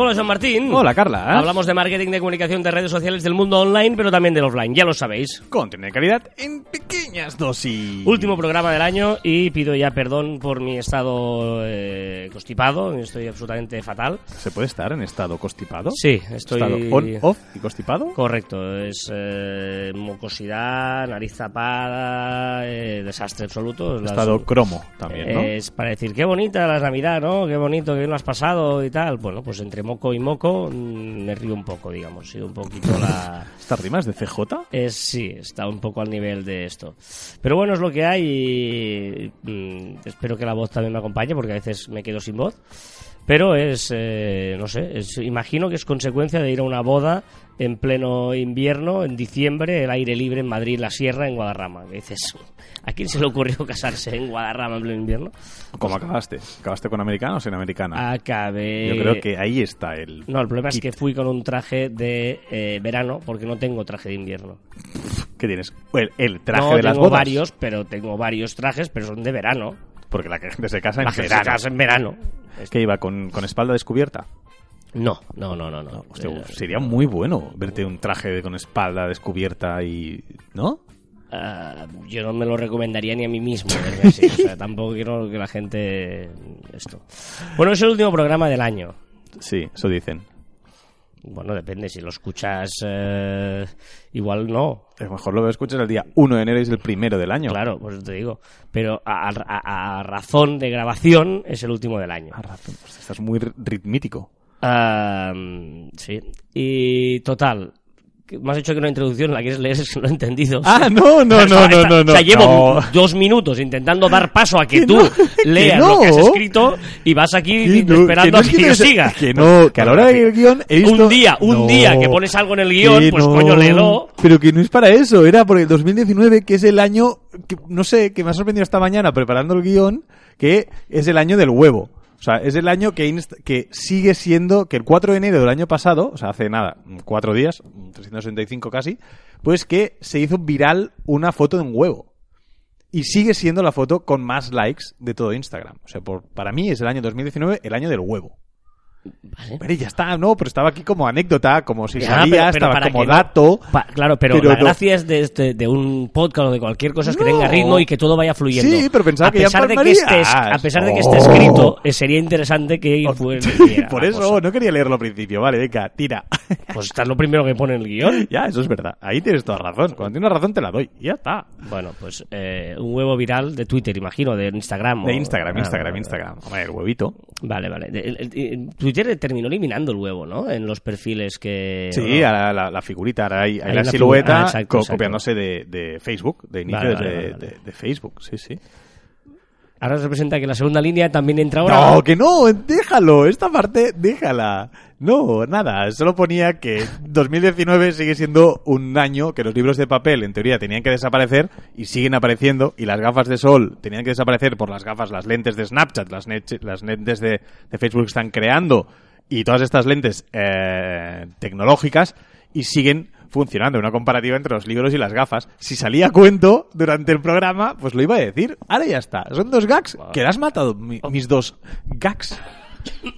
Hola, Joan Martín. Hola, Carla. Hablamos de marketing, de comunicación, de redes sociales, del mundo online, pero también del offline, ya lo sabéis. Contenido de calidad en pequeñas dosis. Último programa del año y pido ya perdón por mi estado eh, constipado, estoy absolutamente fatal. ¿Se puede estar en estado constipado? Sí, estoy... ¿Estado on, off y constipado? Correcto, es eh, mucosidad, nariz tapada, eh, desastre absoluto. Las- Estado cromo también, ¿no? Es para decir, qué bonita la Navidad, ¿no? Qué bonito, que bien lo has pasado y tal. Bueno, pues entre moco y moco mm, me río un poco, digamos. Sí, un poquito la... ¿Estas rimas de CJ? Es, sí, está un poco al nivel de esto. Pero bueno, es lo que hay y mm, espero que la voz también me acompañe porque a veces me quedo sin voz. Pero es, eh, no sé, es- imagino que es consecuencia de ir a una boda en pleno invierno, en diciembre, el aire libre en Madrid, en la sierra, en Guadarrama. Que dices, ¿a quién se le ocurrió casarse en Guadarrama en pleno invierno? ¿Cómo acabaste? ¿Acabaste con americano o sin americana? Acabé... Yo creo que ahí está el... No, el problema es que fui con un traje de eh, verano porque no tengo traje de invierno. ¿Qué tienes? El, el traje no, de las tengo bodas. varios, pero tengo varios trajes, pero son de verano. Porque la gente se casa en La gente se verano. casa en verano. ¿Qué iba? ¿Con, con espalda descubierta? No, no, no, no. no. Hostia, Eh, uf, sería muy bueno verte un traje de- con espalda descubierta y... ¿No? ah, yo no me lo recomendaría ni a mí mismo. así. O sea, tampoco quiero que la gente... Esto. Bueno, es el último programa del año. Sí, eso dicen. Bueno, depende. Si lo escuchas... eh, igual no. A lo mejor lo escuchas el día 1 de enero y es el primero del año. Claro, pues te digo. Pero a, a- a razón de grabación es el último del año. Ah, razón, pues estás muy ri- ritmítico. Ah, sí. Y total. Me has hecho que una introducción la quieres leer no he entendido. Ah, no, no, no, no, no, no. O sea, llevo dos minutos intentando dar paso a que, tú leas lo que has escrito y vas aquí esperando a que, yo te- siga. Que no, que a la hora del guion he visto... Un día, un día que pones algo en el guion, pues coño, léelo. Pero que no es para eso, era por el 2019, que es el año, que, no sé, que me ha sorprendido esta mañana preparando el guion, que es el año del huevo. O sea, es el año que, que sigue siendo, que el 4 de enero del año pasado, o sea, hace nada, cuatro días, 365 casi, pues que se hizo viral una foto de un huevo. Y sigue siendo la foto con más likes de todo Instagram. O sea, por, para mí es el año 2019 el año del huevo. Vale. Pero ya está, no, pero estaba aquí como anécdota, como si Ya, sabía, pero- pero estaba para como que no- dato. Pa- claro, pero, Pero la no. gracia es de, este- de un podcast o de cualquier cosa es que No. tenga ritmo y que todo vaya fluyendo. Sí, pero pensaba a que ya pesar de que estés, A pesar de que Oh. esté escrito, eh, sería interesante que. Por eso no quería leerlo al principio, vale, venga, tira. Pues está lo primero que pone el guion. ya, eso es verdad. Ahí tienes toda razón. Cuando tienes razón te la doy. Ya está. Bueno, pues eh, un huevo viral de Twitter, imagino, de Instagram. De o- Instagram, Instagram, Instagram. Hombre, el huevito. Vale, vale. El- el- Twitter terminó eliminando el huevo, ¿no? En los perfiles que... Sí, ¿o no? ahora la, la figurita, ahora hay, hay Hay la silueta ah, exacto, co- exacto. copiándose de, de Facebook, de inicios Vale, vale, de, vale, vale. de- de Facebook. Sí, sí. Ahora representa que la segunda línea también entra ahora. No, que no, déjalo, esta parte déjala. No, nada, solo ponía que 2019 sigue siendo un año que los libros de papel en teoría tenían que desaparecer y siguen apareciendo y las gafas de sol tenían que desaparecer por las gafas, las lentes de Snapchat, las, las lentes de, de Facebook están creando y todas estas lentes eh, tecnológicas y siguen funcionando. Una comparativa entre los libros y las gafas. Si salía cuento durante el programa, pues lo iba a decir. Ahora ya está. Son dos gags. Que le has matado mi- mis dos gags.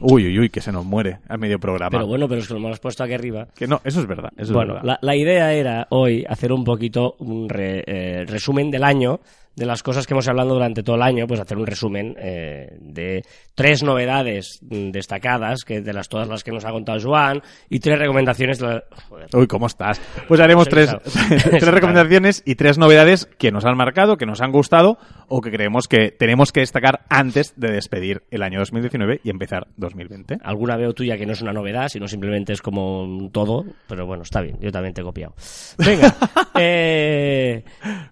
Uy, uy, uy, que se nos muere a medio programa. Pero bueno, pero es que lo hemos puesto aquí arriba. Que no, eso es verdad. Eso Bueno, es verdad. la, la idea era hoy hacer un poquito un re- eh, resumen del año, de las cosas que hemos hablado durante todo el año, pues hacer un resumen eh, de tres novedades mm, destacadas, que de las todas las que nos ha contado Joan, y tres recomendaciones. de la- Joder. Uy, ¿cómo estás? Pues haremos tres, tres recomendaciones y tres novedades que nos han marcado, que nos han gustado o que creemos que tenemos que destacar antes de despedir el año 2019 y empezar 2020. Alguna veo tuya que no es una novedad, sino simplemente es como un todo, pero bueno, está bien, yo también te he copiado. Venga, eh,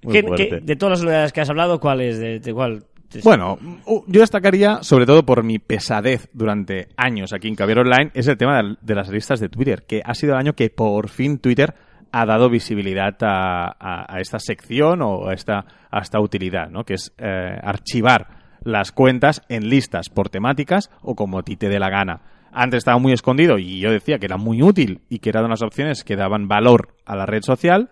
Muy ¿qué- fuerte. qué- de todas las novedades que has hablado, ¿cuál es? De, cuál? Bueno, yo destacaría, sobre todo por mi pesadez durante años aquí en Caviar Online, es el tema de, las listas de Twitter, que ha sido el año que por fin Twitter ha dado visibilidad a, esta sección o a esta, esta utilidad, ¿no? que es eh, archivar las cuentas en listas por temáticas o como a ti te dé la gana. Antes estaba muy escondido y yo decía que era muy útil y que era de unas opciones que daban valor a la red social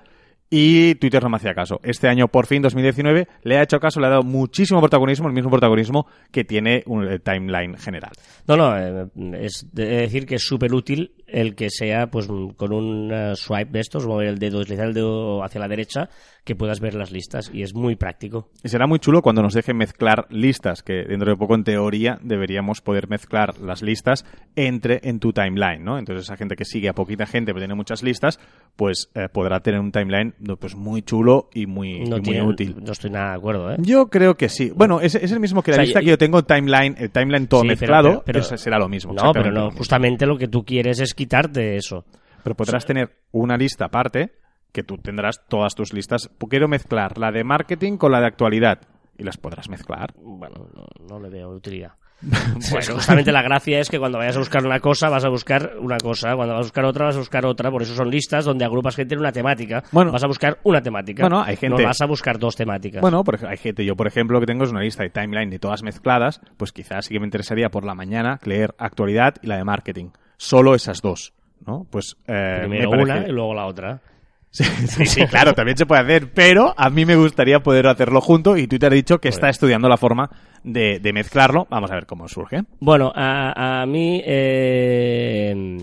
y Twitter no me hacía caso. Este año, por fin, 2019, le ha hecho caso, le ha dado muchísimo protagonismo, el mismo protagonismo que tiene un el timeline general. No, no, eh, es de decir que es súper útil el que sea pues con un eh, swipe de estos, mover el dedo, deslizar el dedo hacia la derecha, que puedas ver las listas y es muy práctico. Y será muy chulo cuando nos dejen mezclar listas, que dentro de poco en teoría deberíamos poder mezclar las listas entre en tu timeline, ¿no? Entonces esa gente que sigue a poquita gente pero tiene muchas listas, pues eh, podrá tener un timeline pues muy chulo y muy, No, y muy útil. no estoy nada de acuerdo, ¿eh? Yo creo que sí. Bueno, es, es el mismo que la O sea, lista yo- que yo tengo timeline, el timeline todo Sí, mezclado, pero- será lo mismo. No, pero no, justamente lo que tú quieres es quitarte eso. Pero podrás tener una lista aparte que tú tendrás todas tus listas. Quiero mezclar la de marketing con la de actualidad y las podrás mezclar. Bueno, no, no le veo utilidad. Pues justamente la gracia es que cuando vayas a buscar una cosa, vas a buscar una cosa. Cuando vas a buscar otra, vas a buscar otra. Por eso son listas donde agrupas gente en una temática. Bueno. vas a buscar una temática. Bueno, hay gente- No vas a buscar dos temáticas. Bueno, por hay gente, yo por ejemplo que tengo es una lista de timeline de todas mezcladas, pues quizás sí que me interesaría por la mañana leer actualidad y la de marketing. Solo esas dos, ¿no? Pues eh, Primero me parece- una y luego la otra. Sí, sí, sí, claro, también se puede hacer, pero a mí me gustaría poder hacerlo junto y Twitter ha dicho que está estudiando la forma de, de mezclarlo. Vamos a ver cómo surge. Bueno, a, a mí... eh,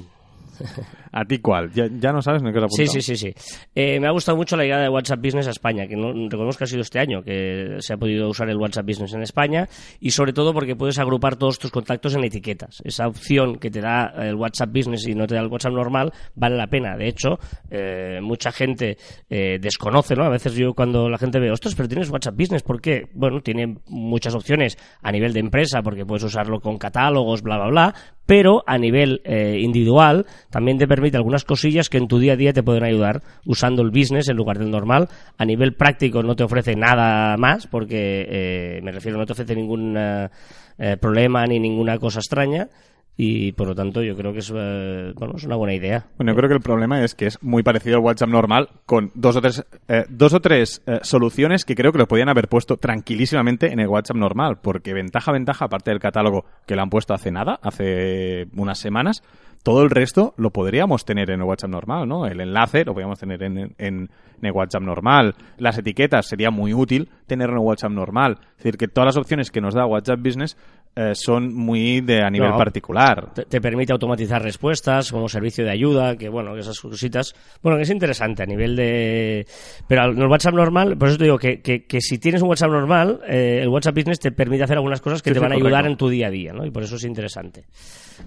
¿A ti cuál? ¿Ya, ya no sabes ni qué os Sí, sí, sí, sí. Eh, me ha gustado mucho la idea de WhatsApp Business a España, que no recordemos que ha sido este año que se ha podido usar el WhatsApp Business en España y sobre todo porque puedes agrupar todos tus contactos en etiquetas. Esa opción que te da el WhatsApp Business y no te da el WhatsApp normal vale la pena. De hecho, eh, mucha gente eh, desconoce, ¿no? A veces yo cuando la gente ve, ostras, pero tienes WhatsApp Business, ¿por qué? Bueno, tiene muchas opciones a nivel de empresa porque puedes usarlo con catálogos, bla, bla, bla, pero a nivel eh, individual también te permite algunas cosillas que en tu día a día te pueden ayudar usando el business en lugar del normal. A nivel práctico no te ofrece nada más porque, eh, me refiero, no te ofrece ningún eh, eh, problema ni ninguna cosa extraña y por lo tanto yo creo que es, eh, bueno, es una buena idea. Bueno, yo creo que el problema es que es muy parecido al WhatsApp normal con dos o tres, eh, dos o tres eh, soluciones que creo que lo podían haber puesto tranquilísimamente en el WhatsApp normal, porque ventaja, ventaja, aparte del catálogo que lo han puesto hace nada, hace unas semanas, todo el resto lo podríamos tener en el WhatsApp normal, ¿no? El enlace lo podríamos tener en, en- en el WhatsApp normal. Las etiquetas sería muy útil tenerlo en el WhatsApp normal. Es decir, que todas las opciones que nos da WhatsApp Business eh, son muy de a nivel No. particular. Te, te permite automatizar respuestas como servicio de ayuda, que bueno, esas cositas. Bueno, que es interesante a nivel de. Pero al- en el WhatsApp normal, por eso te digo que, que, que si tienes un WhatsApp normal, eh, el WhatsApp Business te permite hacer algunas cosas que Sí, te van a ayudar correcto. en tu día a día, ¿no? Y por eso es interesante.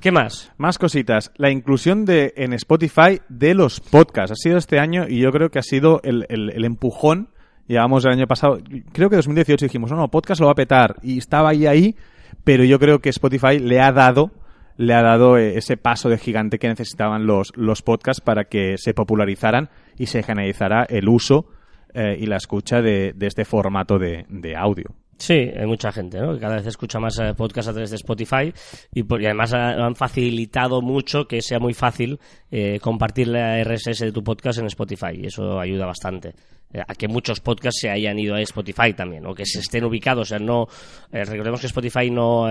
¿Qué más? Más cositas. La inclusión de en Spotify de los podcasts. Ha sido este año y yo creo que ha sido el, el- el empujón. Llevamos el año pasado, creo que 2018 dijimos, no, no, podcast lo va a petar. Y estaba ahí, ahí, pero yo creo que Spotify le ha dado le ha dado eh, ese paso de gigante que necesitaban los, los podcasts para que se popularizaran y se generalizara el uso eh, y la escucha de, de este formato de, de audio. Sí, hay mucha gente, ¿no? Que cada vez escucha más eh, podcast a través de Spotify y, por- y además han facilitado mucho que sea muy fácil eh, compartir la RSS de tu podcast en Spotify y eso ayuda bastante eh, a que muchos podcasts se hayan ido a Spotify también o que se estén ubicados. O sea, no eh, recordemos que Spotify no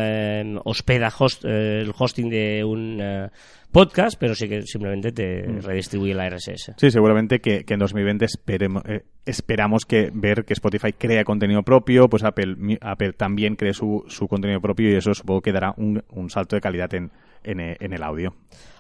hospeda host- el hosting de un podcast, pero sí que simplemente te redistribuye la RSS. Sí, seguramente que, que en 2020 esperemos, eh, esperamos que ver que Spotify crea contenido propio, pues Apple, Apple también cree su, su contenido propio y eso supongo que dará un, un salto de calidad en, en, eh, en el audio.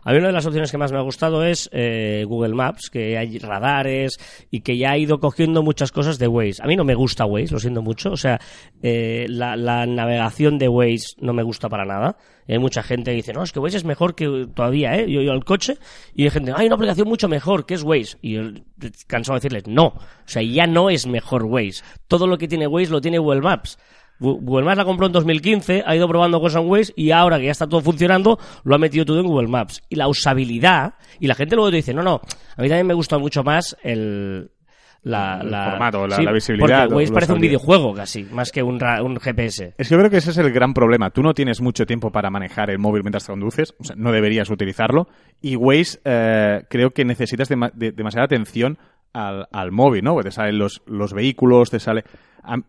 A mí una de las opciones que más me ha gustado es eh, Google Maps, que hay radares y que ya ha ido cogiendo muchas cosas de Waze. A mí no me gusta Waze, lo siento mucho. O sea, eh, la, navegación de Waze no me gusta para nada. Hay mucha gente que dice, no, es que Waze es mejor que todavía, ¿eh? Yo, yo al coche y hay gente, hay una aplicación mucho mejor, que es Waze. Y yo cansado de decirles, no. O sea, ya no es mejor Waze. Todo lo que tiene Waze lo tiene Google Maps. Google Maps la compró en 2015, ha ido probando cosas en Waze y ahora que ya está todo funcionando, lo ha metido todo en Google Maps. Y la usabilidad, y la gente luego te dice, no, no, a mí también me gusta mucho más el... La, El la- formato, la- sí, la visibilidad, Porque Waze parece un videojuego casi, más que un, un GPS. Es que yo creo que ese es el gran problema. Tú no tienes mucho tiempo para manejar el móvil mientras conduces, o sea, no deberías utilizarlo. Y Waze eh, creo que necesitas dema- de- demasiada atención al, al móvil, ¿no? Porque te salen los, los vehículos, te sale...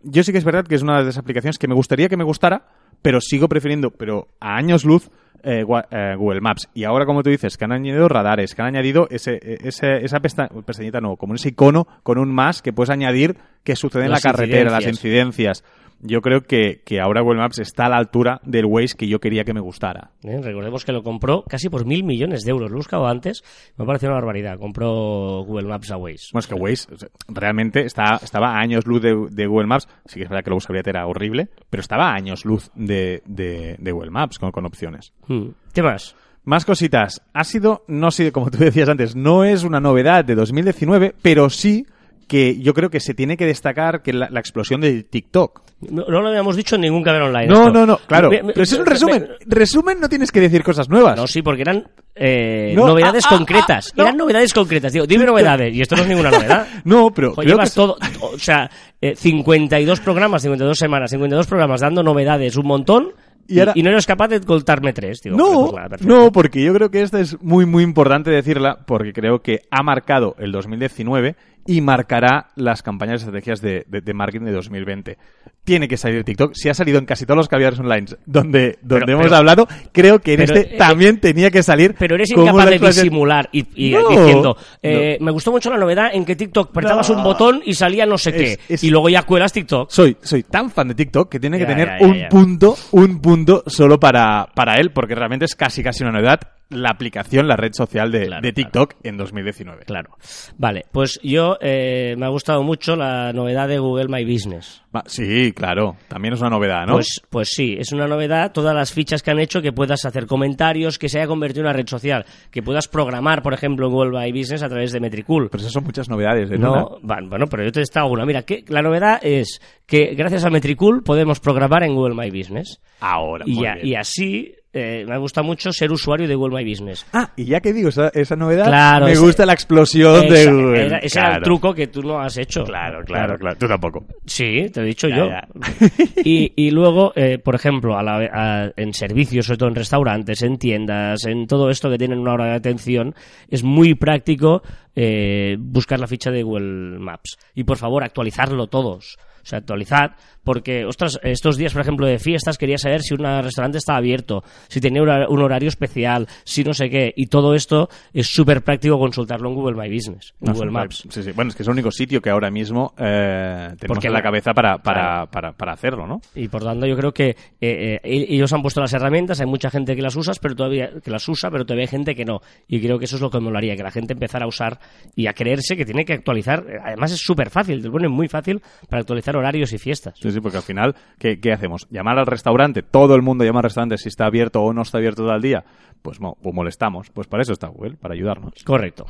Yo sí que es verdad que es una de las aplicaciones que me gustaría que me gustara, pero sigo prefiriendo, pero a años luz, eh, eh, Google Maps. Y ahora, como tú dices, que han añadido radares, que han añadido ese, ese- esa pesta- pestañita, no, como ese icono con un más que puedes añadir que sucede en la carretera, las incidencias. Yo creo que, que ahora Google Maps está a la altura del Waze que yo quería que me gustara. ¿eh? Recordemos que lo compró casi por mil millones de euros. Lo he buscado antes, me pareció una barbaridad. Compró Google Maps a Waze. Bueno, es que Waze o sea, realmente está, estaba a años luz de, de Google Maps. Sí que es verdad que la usabilidad era horrible, pero estaba a años luz de, de- de Google Maps con, con opciones. Hmm. ¿Qué más? Más cositas. Ha sido, no sé, como tú decías antes, no es una novedad de 2019, pero sí que yo creo que se tiene que destacar que la, la explosión de TikTok. No, no lo habíamos dicho en ningún caber online. No, esto. no, no, claro. Me- me- Pero es un me- resumen. Resumen no tienes que decir cosas nuevas. No, sí, porque eran eh, No, novedades ah, ah, concretas. ah, no. Eran novedades concretas. Digo, dime novedades. Y esto no es ninguna novedad. No, pero llevas que- todo, o sea, eh, 52 programas, 52 semanas, 52 programas dando novedades, un montón, Y y, ahora- y no eres capaz de contarme tres. Digo, No, pues nada, no, porque yo creo que esta es muy, muy importante decirla, porque creo que ha marcado el 2019 y marcará las campañas y estrategias de, de- de marketing de 2020. Tiene que salir TikTok. Si ha salido en casi todos los caviares online donde, donde Pero- hemos pero- hablado, creo que en pero, este eh, también tenía que salir. Pero eres incapaz de disimular y, y No, diciendo, eh, me gustó mucho la novedad en que TikTok apretabas No. un botón y salía no sé qué. Es- es- Y luego ya cuelas TikTok. Soy, soy tan fan de TikTok que tiene que Ya, tener ya, ya, un punto, un punto solo para, para él, porque realmente es casi casi una novedad la aplicación, la red social de, Claro, de TikTok en 2019. Claro. Vale, pues yo eh, me ha gustado mucho la novedad de Google My Business. Sí, claro, también es una novedad, ¿no? Pues, pues sí, es una novedad todas las fichas que han hecho que puedas hacer comentarios, que se haya convertido en una red social, que puedas programar, por ejemplo, Google My Business a través de Metricool. Pero esas son muchas novedades, ¿eh? No, bueno, pero yo te he estado una. Mira, que la novedad es que gracias a Metricool podemos programar en Google My Business. Ahora, Y, muy a- bien. y así eh, me ha gustado mucho ser usuario de Google My Business. Ah, y ya que digo esa, esa novedad, Claro, me ese- gusta la explosión de Esa- Google. era- ese era el Claro. truco que tú no has hecho. Claro, claro, claro. Tú tampoco. Sí, te lo he dicho Ya, yo. ya. Y, y luego, eh, por ejemplo, a la- a- en servicios, sobre todo en restaurantes, en tiendas, en todo esto que tienen una hora de atención, es muy práctico eh, buscar la ficha de Google Maps. Y por favor, actualizarlo todos. O sea, actualizad, porque, ostras, estos días, por ejemplo, de fiestas, quería saber si un restaurante estaba abierto, si tenía un horario especial, si no sé qué. Y todo esto es súper práctico consultarlo en Google My Business, No, Google Maps. Sí, sí. Bueno, es que es el único sitio que ahora mismo eh, tenemos Porque en la cabeza para, para, Claro. para, para hacerlo, ¿no? Y por tanto yo creo que eh, eh, ellos han puesto las herramientas, hay mucha gente que las usa, pero todavía que las usa, pero todavía hay gente que no. Y creo que eso es lo que molaría, que la gente empezara a usar y a creerse que tiene que actualizar. Además es súper fácil, te lo ponen muy fácil para actualizar horarios y fiestas. Sí, sí, porque al final, ¿qué, qué hacemos? ¿Llamar al restaurante? ¿Todo el mundo llama al restaurante si está abierto o no está abierto todo el día? Pues, mo- pues molestamos. Pues para eso está Google, para ayudarnos. Correcto.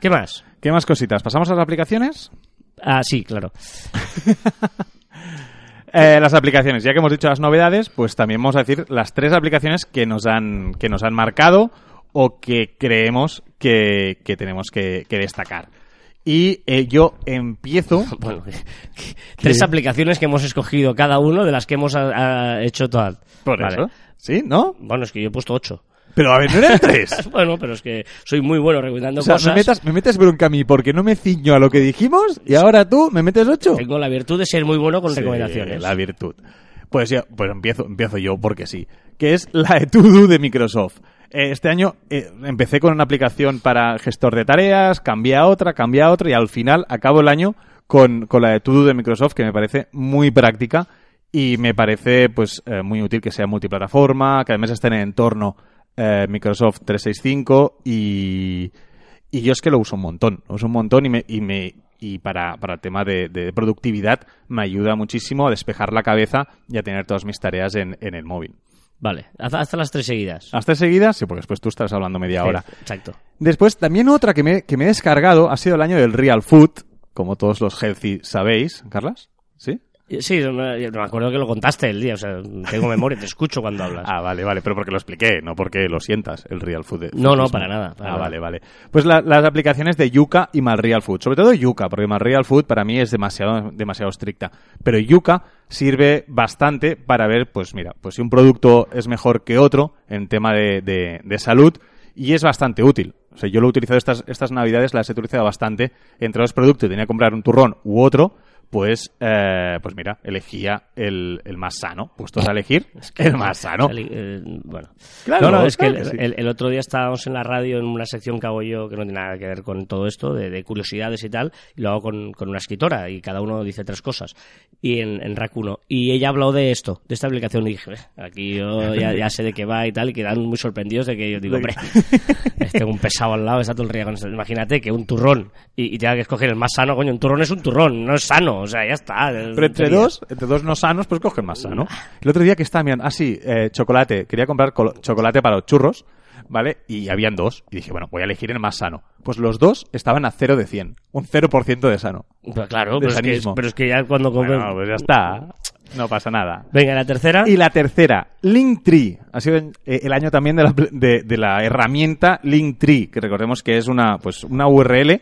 ¿Qué más? ¿Qué más cositas? ¿Pasamos a las aplicaciones? Ah, sí, claro. Eh, las aplicaciones, ya que hemos dicho las novedades, pues también vamos a decir las tres aplicaciones que nos han, que nos han marcado o que creemos que, que tenemos que, que destacar. Y eh, yo empiezo. Bueno, tres aplicaciones que hemos escogido cada uno de las que hemos ah, ah, hecho todas. Por Vale. eso. ¿Sí? ¿No? Bueno, es que yo he puesto ocho. Pero a ver, no eran tres. Bueno, pero es que soy muy bueno recomendando O sea, cosas. me, metas, me metes bronca a mí porque no me ciño a lo que dijimos y ahora tú me metes ocho. Tengo la virtud de ser muy bueno con Sí, recomendaciones. La virtud. Pues ya, pues empiezo, empiezo yo porque sí. Que es la Do de Microsoft. Eh, Este año eh, empecé con una aplicación para gestor de tareas, cambié a otra, cambié a otra y al final acabo el año con, con la Do de Microsoft que me parece muy práctica y me parece pues eh, muy útil que sea multiplataforma, que además esté en el entorno eh, Microsoft 365 y, y yo es que lo uso un montón, lo uso un montón y me, y me y para, para el tema de, de productividad me ayuda muchísimo a despejar la cabeza y a tener todas mis tareas en, en el móvil. Vale, haz, haz las tres seguidas. ¿Hasta seguida? Sí, porque después tú estás hablando media hora. Exacto. Después, también otra que me, que me he descargado ha sido el año del Real Food, como todos los healthy sabéis, Carlas. ¿Sí? Me acuerdo que lo contaste el día, o sea, tengo memoria, te escucho cuando hablas. Ah, vale, vale, pero porque lo expliqué, no porque lo sientas, el Real Food. No, no, para nada, para ah, nada. vale, vale. Pues la- las aplicaciones de Yuka y Real Food. Sobre todo Yuka, porque Real Food para mí es demasiado, demasiado estricta. Pero Yuka sirve bastante para ver, pues mira, pues si un producto es mejor que otro en tema de, de- de salud y es bastante útil. O sea, yo lo he utilizado estas, estas navidades, las he utilizado bastante entre los productos. Tenía que comprar un turrón u otro pues, eh, pues mira, elegía el, el más sano. Puestos a elegir el más sano. Sali- eh, bueno. Claro, no, no, es que claro el, que sí. el- el otro día estábamos en la radio en una sección que hago yo que no tiene nada que ver con todo esto, de, de curiosidades y tal, y lo hago con, con una escritora y cada uno dice tres cosas. Y en, en RAC 1. Y ella ha hablado de esto, de esta aplicación, y dije, "Eh, aquí yo ya, ya sé de qué va y tal, y quedan muy sorprendidos de que yo digo, hombre, tengo un pesado al lado, está todo el día con esto. Imagínate que un turrón y, y tenga que escoger el más sano, coño, un turrón es un turrón, no es sano, o sea, ya está. es Pero entre dos, entre dos no sanos, pues coge el más sano. El otro día que estaba mirando, ah, sí, eh, chocolate. Quería comprar chocolate para los churros, ¿vale? Y habían dos. Y dije, bueno, voy a elegir el más sano. Pues los dos estaban a 0 de 100. Un 0% de sano. Pues claro, de pero es, que, pero es que ya cuando comen... Bueno, pues ya está. No pasa nada. Venga, la tercera. Y la tercera, Linktree. Ha sido eh, el año también de la, de, de la herramienta Linktree, que recordemos que es una, pues, una URL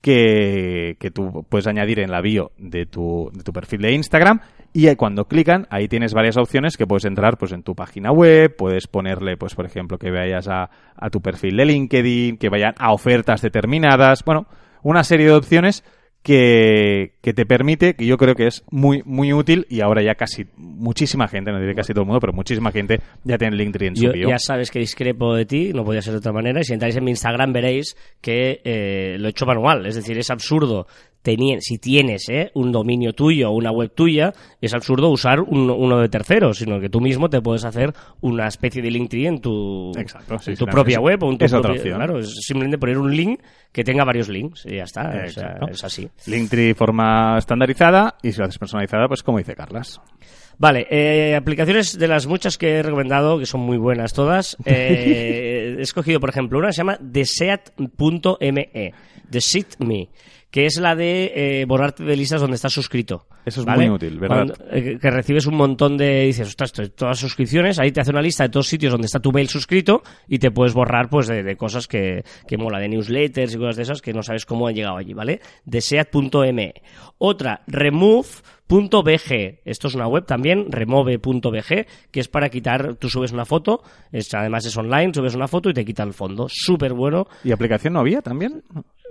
que, que tú puedes añadir en la bio de tu, de tu perfil de Instagram y cuando clican ahí tienes varias opciones que puedes entrar pues en tu página web, puedes ponerle pues por ejemplo que vayas a, a tu perfil de LinkedIn, que vayan a ofertas determinadas, bueno, una serie de opciones que, que te permite, que yo creo que es muy, muy útil y ahora ya casi muchísima gente, no diré casi todo el mundo, pero muchísima gente ya tiene Linktree en su Yo, bio. ya sabes que discrepo de ti, no podía ser de otra manera. Y si entráis en mi Instagram veréis que eh, lo he hecho manual. Es decir, es absurdo. Si tienes eh, un dominio tuyo o una web tuya, es absurdo usar un- uno de terceros, sino que tú mismo te puedes hacer una especie de Linktree en tu, Exacto, sí, en tu propia es- web o en tu es otra propia- opción. Claro, es simplemente poner un link que tenga varios links y ya está. o sea, Exacto. es así. Linktree forma estandarizada y si lo haces personalizada, pues como dice Carlas. Vale, eh, aplicaciones de las muchas que he recomendado, que son muy buenas todas, eh, he escogido, por ejemplo, una que se llama Deseat.me, Deseat.me, que es la de eh, borrarte de listas donde estás suscrito. Eso es ¿vale? muy útil, ¿verdad? Cuando- eh, que recibes un montón de, dices, ostras, todas suscripciones, ahí te hace una lista de todos sitios donde está tu mail suscrito y te puedes borrar pues de, de cosas que, que mola, de newsletters y cosas de esas que no sabes cómo han llegado allí, ¿vale? Deseat.me. Otra, remove.bg. Esto es una web también, remove.bg, que es para quitar, tú subes una foto, es, además es online, subes una foto y te quita el fondo. Súper bueno. ¿Y aplicación no había también?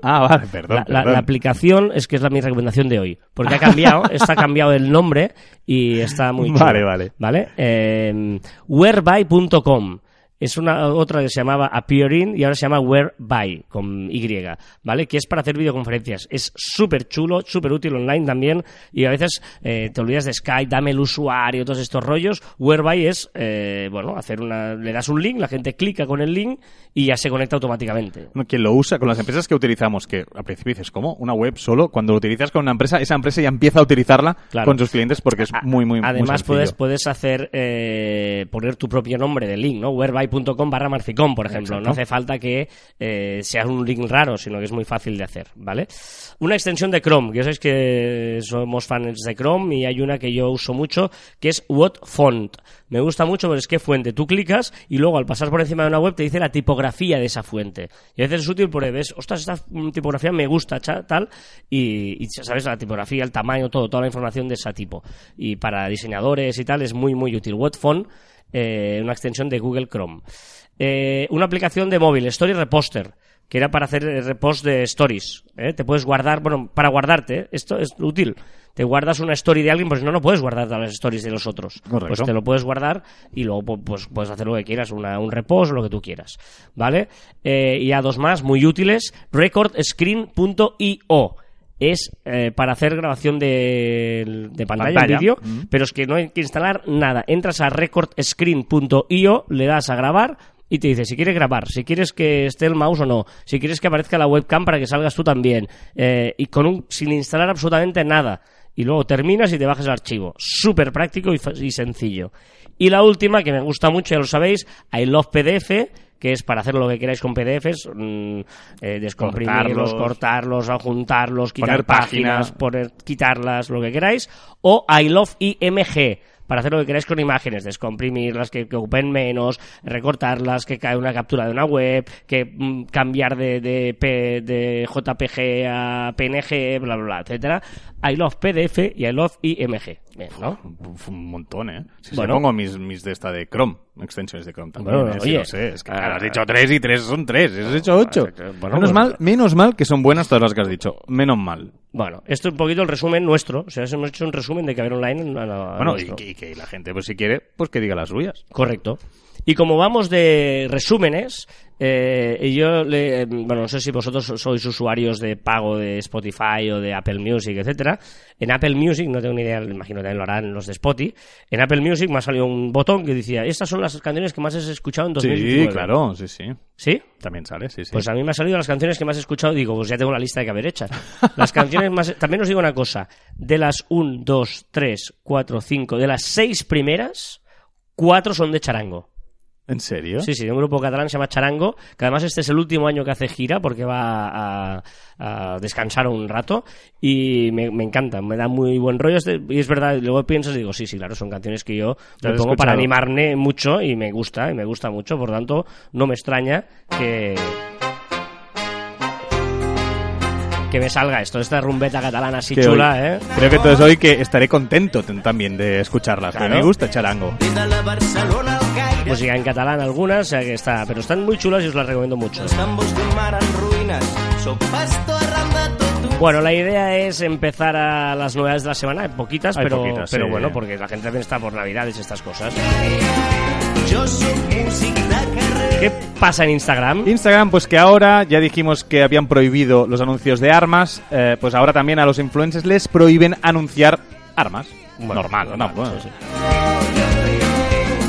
Ah, vale, perdón. La, la- perdón. la aplicación es que es la mi recomendación de hoy. Porque ha cambiado, está cambiado el nombre y está muy chulo. Vale, vale. ¿Vale? Eh, whereby.com. Es una otra que se llamaba Appearing y ahora se llama Whereby con Y, ¿vale? Que es para hacer videoconferencias. Es súper chulo, súper útil online también y a veces eh, te olvidas de Skype, dame el usuario, todos estos rollos. Whereby es, eh, bueno, hacer una, le das un link, la gente clica con el link y ya se conecta automáticamente. Quien lo usa, con las empresas que utilizamos, que al principio dices, ¿cómo? ¿Una web solo? Cuando lo utilizas con una empresa, esa empresa ya empieza a utilizarla Claro. con sus clientes porque es A- muy, muy, Además, puedes, puedes hacer eh, poner tu propio nombre de link, ¿no? whereby.com barra por ejemplo. Exacto. No hace falta que eh, sea un link raro, sino que es muy fácil de hacer, ¿vale? Una extensión de Chrome, que sabéis que somos fans de Chrome y hay una que yo uso mucho, que es What Font. Me gusta mucho, pero es que fuente. Tú clicas y luego al pasar por encima de una web te dice la tipografía de esa fuente. Y a veces es útil porque ves, ostras, esta mm, tipografía me gusta, tal, y, y sabes la tipografía, el tamaño, todo, toda la información de ese tipo. Y para diseñadores y tal es muy, muy útil. Whatfont, eh, una extensión de Google Chrome. Eh, una aplicación de móvil, Story Reposter, que era para hacer eh, repost de stories. ¿eh? Te puedes guardar, bueno, para guardarte, esto es útil. Te guardas una story de alguien, pues no, no puedes guardar las stories de los otros. Correcto. Pues te lo puedes guardar y luego pu- pues, puedes hacer lo que quieras, una- un repost, lo que tú quieras. ¿Vale? Y a dos más muy útiles, recordscreen.io. Es eh, para hacer grabación de, de pantalla, Pantalla. en vídeo, Mm. pero es que no hay que instalar nada. Entras a recordscreen.io, le das a grabar y te dice si quieres grabar, si quieres que esté el mouse o no, si quieres que aparezca la webcam para que salgas tú también, eh, y con un, sin instalar absolutamente nada. Y luego terminas y te bajas el archivo. Súper práctico y, y sencillo. Y la última, que me gusta mucho, ya lo sabéis, I Love PDF, que es para hacer lo que queráis con PDFs, mm, eh, descomprimirlos, Cortarlos. cortarlos, adjuntarlos, quitar Poner páginas, página. poner, quitarlas, lo que queráis, o I Love IMG, para hacer lo que queráis con imágenes, descomprimirlas, que, que ocupen menos, recortarlas, que cae una captura de una web, que mm, cambiar de, de, de JPG a PNG, bla, bla, bla, etcétera. I Love PDF y I Love IMG. Bien, ¿no? Uf, un montón, ¿eh? Si Bueno. pongo mis, mis de esta de Chrome, extensiones de Chrome también. Bueno, ¿eh? Lo sé. Es que ah, claro, has dicho tres y tres son tres. Has dicho ocho. bueno, menos, pues- mal, menos mal que son buenas todas las que has dicho. Menos mal. Bueno, esto es un poquito el resumen nuestro. O sea, hemos hecho un resumen de Caber Online. a la- a Bueno, y que, y que la gente, pues si quiere, pues que diga las suyas. Correcto. Y como vamos de resúmenes, eh, y yo, le, bueno, no sé si vosotros sois usuarios de pago de Spotify o de Apple Music, etcétera. En Apple Music, no tengo ni idea, imagino que también lo harán los de Spotify. En Apple Music me ha salido un botón que decía, estas son las canciones que más has escuchado en 2019. Sí, claro, sí, sí. ¿Sí? También sale, sí, sí. Pues a mí me ha salido las canciones que más he escuchado. Digo, pues ya tengo la lista de que haber hechas. Las canciones más. También os digo una cosa: de las 1, 2, 3, 4, 5, de las 6 primeras, 4 son de charango. ¿En serio? Sí, sí, de un grupo catalán se llama Charango, que además este es el último año que hace gira porque va a, a descansar un rato y me, me encanta, me da muy buen rollo. Este- y es verdad, luego piensas y digo, sí, sí, claro, son canciones que yo me pongo para animarme mucho y me gusta, y me gusta mucho, por tanto, no me extraña que que me salga esto, esta rumbeta catalana así Que chula, hoy- ¿eh? Creo que entonces hoy que estaré contento también de Claro. me gusta charango. Barcelona. Música en catalán algunas, o sea que está, pero están muy chulas y os las recomiendo mucho. Bueno, la idea es empezar a las novedades de la semana, hay poquitas, Hay pero, poquitas, pero sí. bueno, porque la gente también está por Navidades y estas cosas. ¿Qué pasa en Instagram? Instagram, pues que ahora ya dijimos que habían prohibido los anuncios de armas, eh, pues ahora también a los influencers les prohíben anunciar armas. normal, ¿no? Bueno. sí,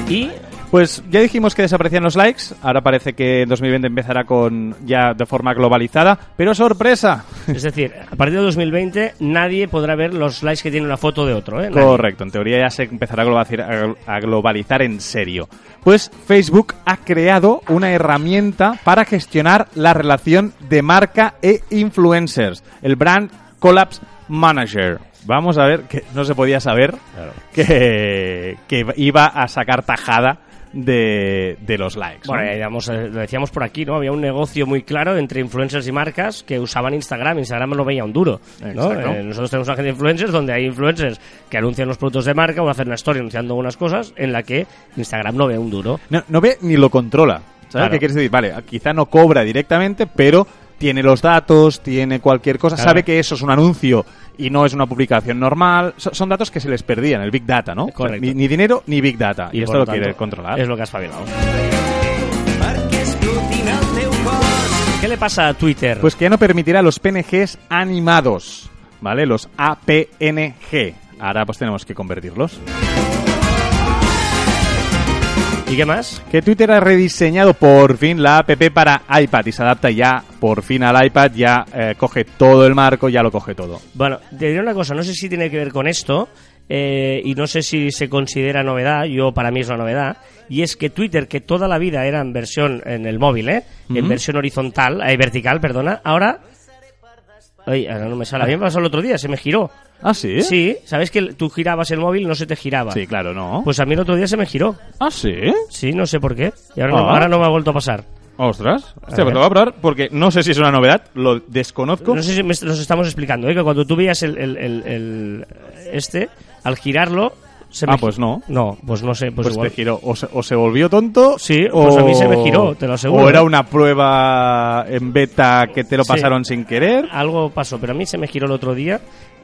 sí. Y Pues ya dijimos que desaparecían los likes, ahora parece que en 2020 empezará con ya de forma globalizada, pero sorpresa. es decir, a partir de 2020 nadie podrá ver los likes que tiene una foto de otro, ¿eh? Nadie. Correcto, en teoría ya se empezará a globalizar, a- a globalizar en serio. Pues Facebook ha creado una herramienta para gestionar la relación de marca e influencers, el Brand Collapse Manager. Vamos a ver, que no se podía saber Claro. que, que iba a sacar tajada de, de los likes. ¿no? Bueno, digamos, eh, lo decíamos por aquí, ¿no? Había un negocio muy claro entre influencers y marcas que usaban Instagram. Instagram no veía un duro, ¿no? Eh, nosotros tenemos una agencia de influencers donde hay influencers que anuncian los productos de marca o hacen una story anunciando unas cosas en la que Instagram no ve un duro. No, no ve ni lo controla. ¿Sabes Claro. qué quieres decir? Vale, quizá no cobra directamente, pero tiene los datos, tiene cualquier cosa, Claro. sabe que eso es un anuncio y no es una publicación normal. So- son datos que se les perdían, el Big Data, ¿no? Correcto. Ni, ni dinero ni Big Data. Y, esto lo tanto, quiere controlar. Es lo que has cos. ¿Qué le pasa a Twitter? Pues que ya no permitirá los PNGs animados, ¿vale? Los APNG. Ahora pues tenemos que convertirlos. ¿Y qué más? Que Twitter ha rediseñado por fin la app para iPad y se adapta ya por fin al iPad, ya eh, coge todo el marco, ya lo coge todo. Bueno, te diré una cosa, no sé si tiene que ver con esto eh, y no sé si se considera novedad, yo para mí es una novedad, y es que Twitter, que toda la vida era en versión en el móvil, ¿eh? en versión horizontal, eh, vertical, perdona, ahora... Ay, ahora no me sale. A mí me pasó el otro día, se me giró. ¿Ah, sí? Sí, ¿sabes que tú girabas el móvil no se te giraba? Sí, claro, ¿no? Pues a mí el otro día se me giró. ¿Ah, sí? Sí, no sé por qué. Y ahora, no, Ah. ahora no me ha vuelto a pasar. Ostras. Hostia, pues lo voy a probar porque no sé si es una novedad, lo desconozco. No sé si me- nos estamos explicando, ¿eh? que cuando tú veías el, el- el- el- este, al girarlo... Se Ah, me pues no. No, pues no sé, pues, Pues, igual. te giró. O se, o se volvió tonto. Sí, o... pues a mí se me giró, te lo aseguro. O era una prueba en beta que te lo Sí. pasaron sin querer. Algo pasó, pero a mí se me giró el otro día.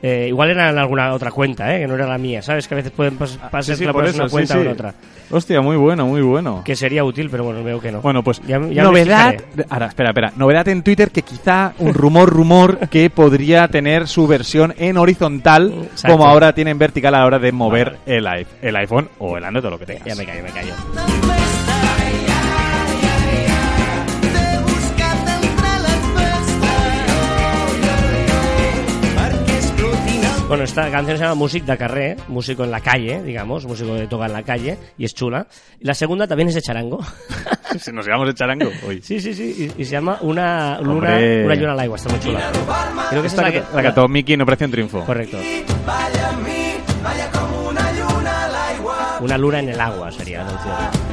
Eh, igual era en alguna otra cuenta, ¿eh? que no era la mía. ¿Sabes? Que a veces pueden pas- pasar Ah, Sí, sí, por pones en eso, una cuenta sí, o sí. en otra. Hostia, muy bueno, muy bueno. Que sería útil, pero bueno, veo que no. Bueno, pues Ya- ya me novedad. Ahora, espera, espera. Novedad en Twitter que quizá un rumor, rumor que podría tener su versión en horizontal, Exacto. como ahora tiene en vertical a la hora de mover el, i- el iPhone o el Android o lo que tengas. Ya me callo, me callo. Bueno, esta canción se llama Music de Carré, músico en la calle, digamos, músico que toca en la calle, y es chula. Y la segunda también es de charango. Si nos llevamos de charango hoy. sí, sí, sí, y, y se llama Una Luna, Hombre. una lluna al agua, está muy chula. Creo que Esta es la que que... la cantó Mickey en Operación Triunfo. Correcto. una luna en el agua sería la traducción.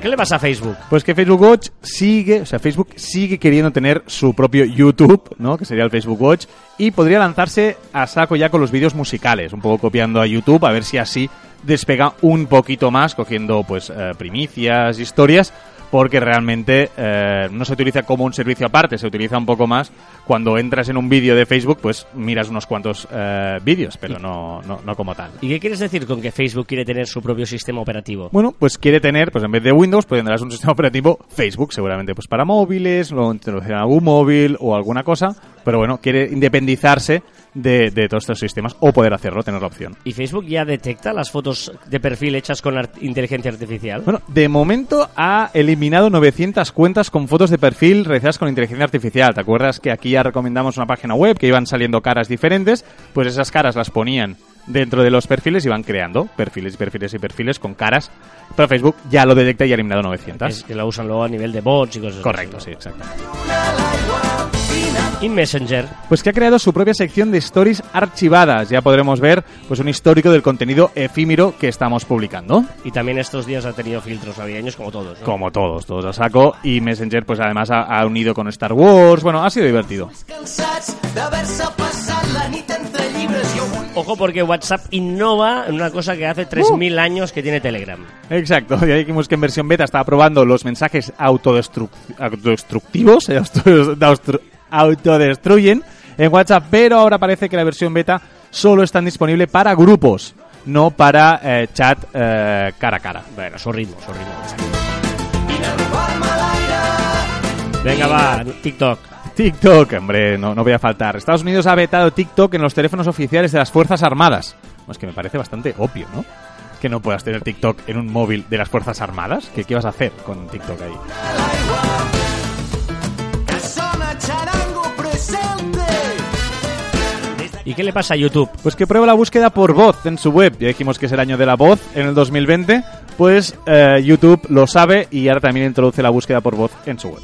¿Qué le pasa a Facebook? Pues que Facebook Watch sigue, o sea, Facebook sigue queriendo tener su propio YouTube, ¿no? Que sería el Facebook Watch, y podría lanzarse a saco ya con los vídeos musicales, un poco copiando a YouTube, a ver si así despega un poquito más, cogiendo pues eh, primicias, historias, porque realmente eh, no se utiliza como un servicio aparte, se utiliza un poco más cuando entras en un vídeo de Facebook, pues miras unos cuantos eh, vídeos, pero no, no, no como tal. ¿Y qué quieres decir con que Facebook quiere tener su propio sistema operativo? Bueno, pues quiere tener, pues en vez de Windows, pues tendrás un sistema operativo Facebook, seguramente pues para móviles, o introducirán algún móvil o alguna cosa, pero bueno, quiere independizarse de, de todos estos sistemas o poder hacerlo, tener la opción. ¿Y Facebook ya detecta las fotos de perfil hechas con art- inteligencia artificial? Bueno, de momento ha eliminado 900 cuentas con fotos de perfil realizadas con inteligencia artificial. ¿Te acuerdas que aquí ya recomendamos una página web que iban saliendo caras diferentes? Pues esas caras las ponían dentro de los perfiles y van creando perfiles y perfiles y perfiles con caras. Pero Facebook ya lo detecta y ha eliminado 900. Es que la usan luego a nivel de bots y cosas Correcto, así. sí, exacto. Y Messenger. Pues que ha creado su propia sección de stories archivadas. Ya podremos ver pues un histórico del contenido efímero que estamos publicando. Y también estos días ha tenido filtros navideños como todos. ¿no? Como todos, todos a saco. Y Messenger, pues además ha, ha unido con Star Wars. Bueno, ha sido divertido. Ojo porque WhatsApp innova en una cosa que hace 3.000 años que tiene Telegram. Exacto, ya dijimos que en versión beta estaba probando los mensajes autodestru- autodestructivos, eh, autodestruyen en WhatsApp, pero ahora parece que la versión beta solo está disponible para grupos, no para eh, chat eh, cara a cara. Bueno, su ritmo, su ritmo. Venga, va, TikTok. TikTok, hombre, no, no voy a faltar. Estados Unidos ha vetado TikTok en los teléfonos oficiales de las Fuerzas Armadas. Es que me parece bastante obvio, ¿no? Que no puedas tener TikTok en un móvil de las Fuerzas Armadas. ¿Qué, qué vas a hacer con TikTok ahí? ¿Y qué le pasa a YouTube? Pues que prueba la búsqueda por voz en su web. Ya dijimos que es el año de la voz en el 2020. Pues eh, YouTube lo sabe y ahora también introduce la búsqueda por voz en su web.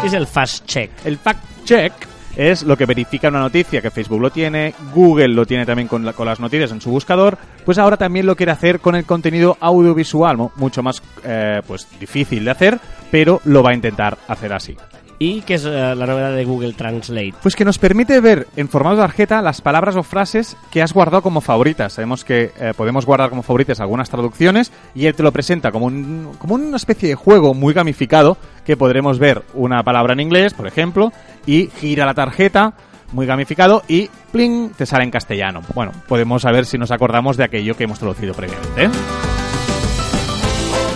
¿Qué es el Fast Check? El fact check es lo que verifica una noticia, que Facebook lo tiene, Google lo tiene también con, la- con las noticias en su buscador, pues ahora también lo quiere hacer con el contenido audiovisual, mucho más eh, pues difícil de hacer, pero lo va a intentar hacer así. ¿Y qué es eh, la novedad de Google Translate? Pues que nos permite ver en formato de tarjeta las palabras o frases que has guardado como favoritas. Sabemos que eh, podemos guardar como favoritas algunas traducciones y él te lo presenta como, un, como una especie de juego muy gamificado que podremos ver una palabra en inglés, por ejemplo, y gira la tarjeta, muy gamificado, y pling, te sale en castellano. Bueno, podemos saber si nos acordamos de aquello que hemos traducido previamente.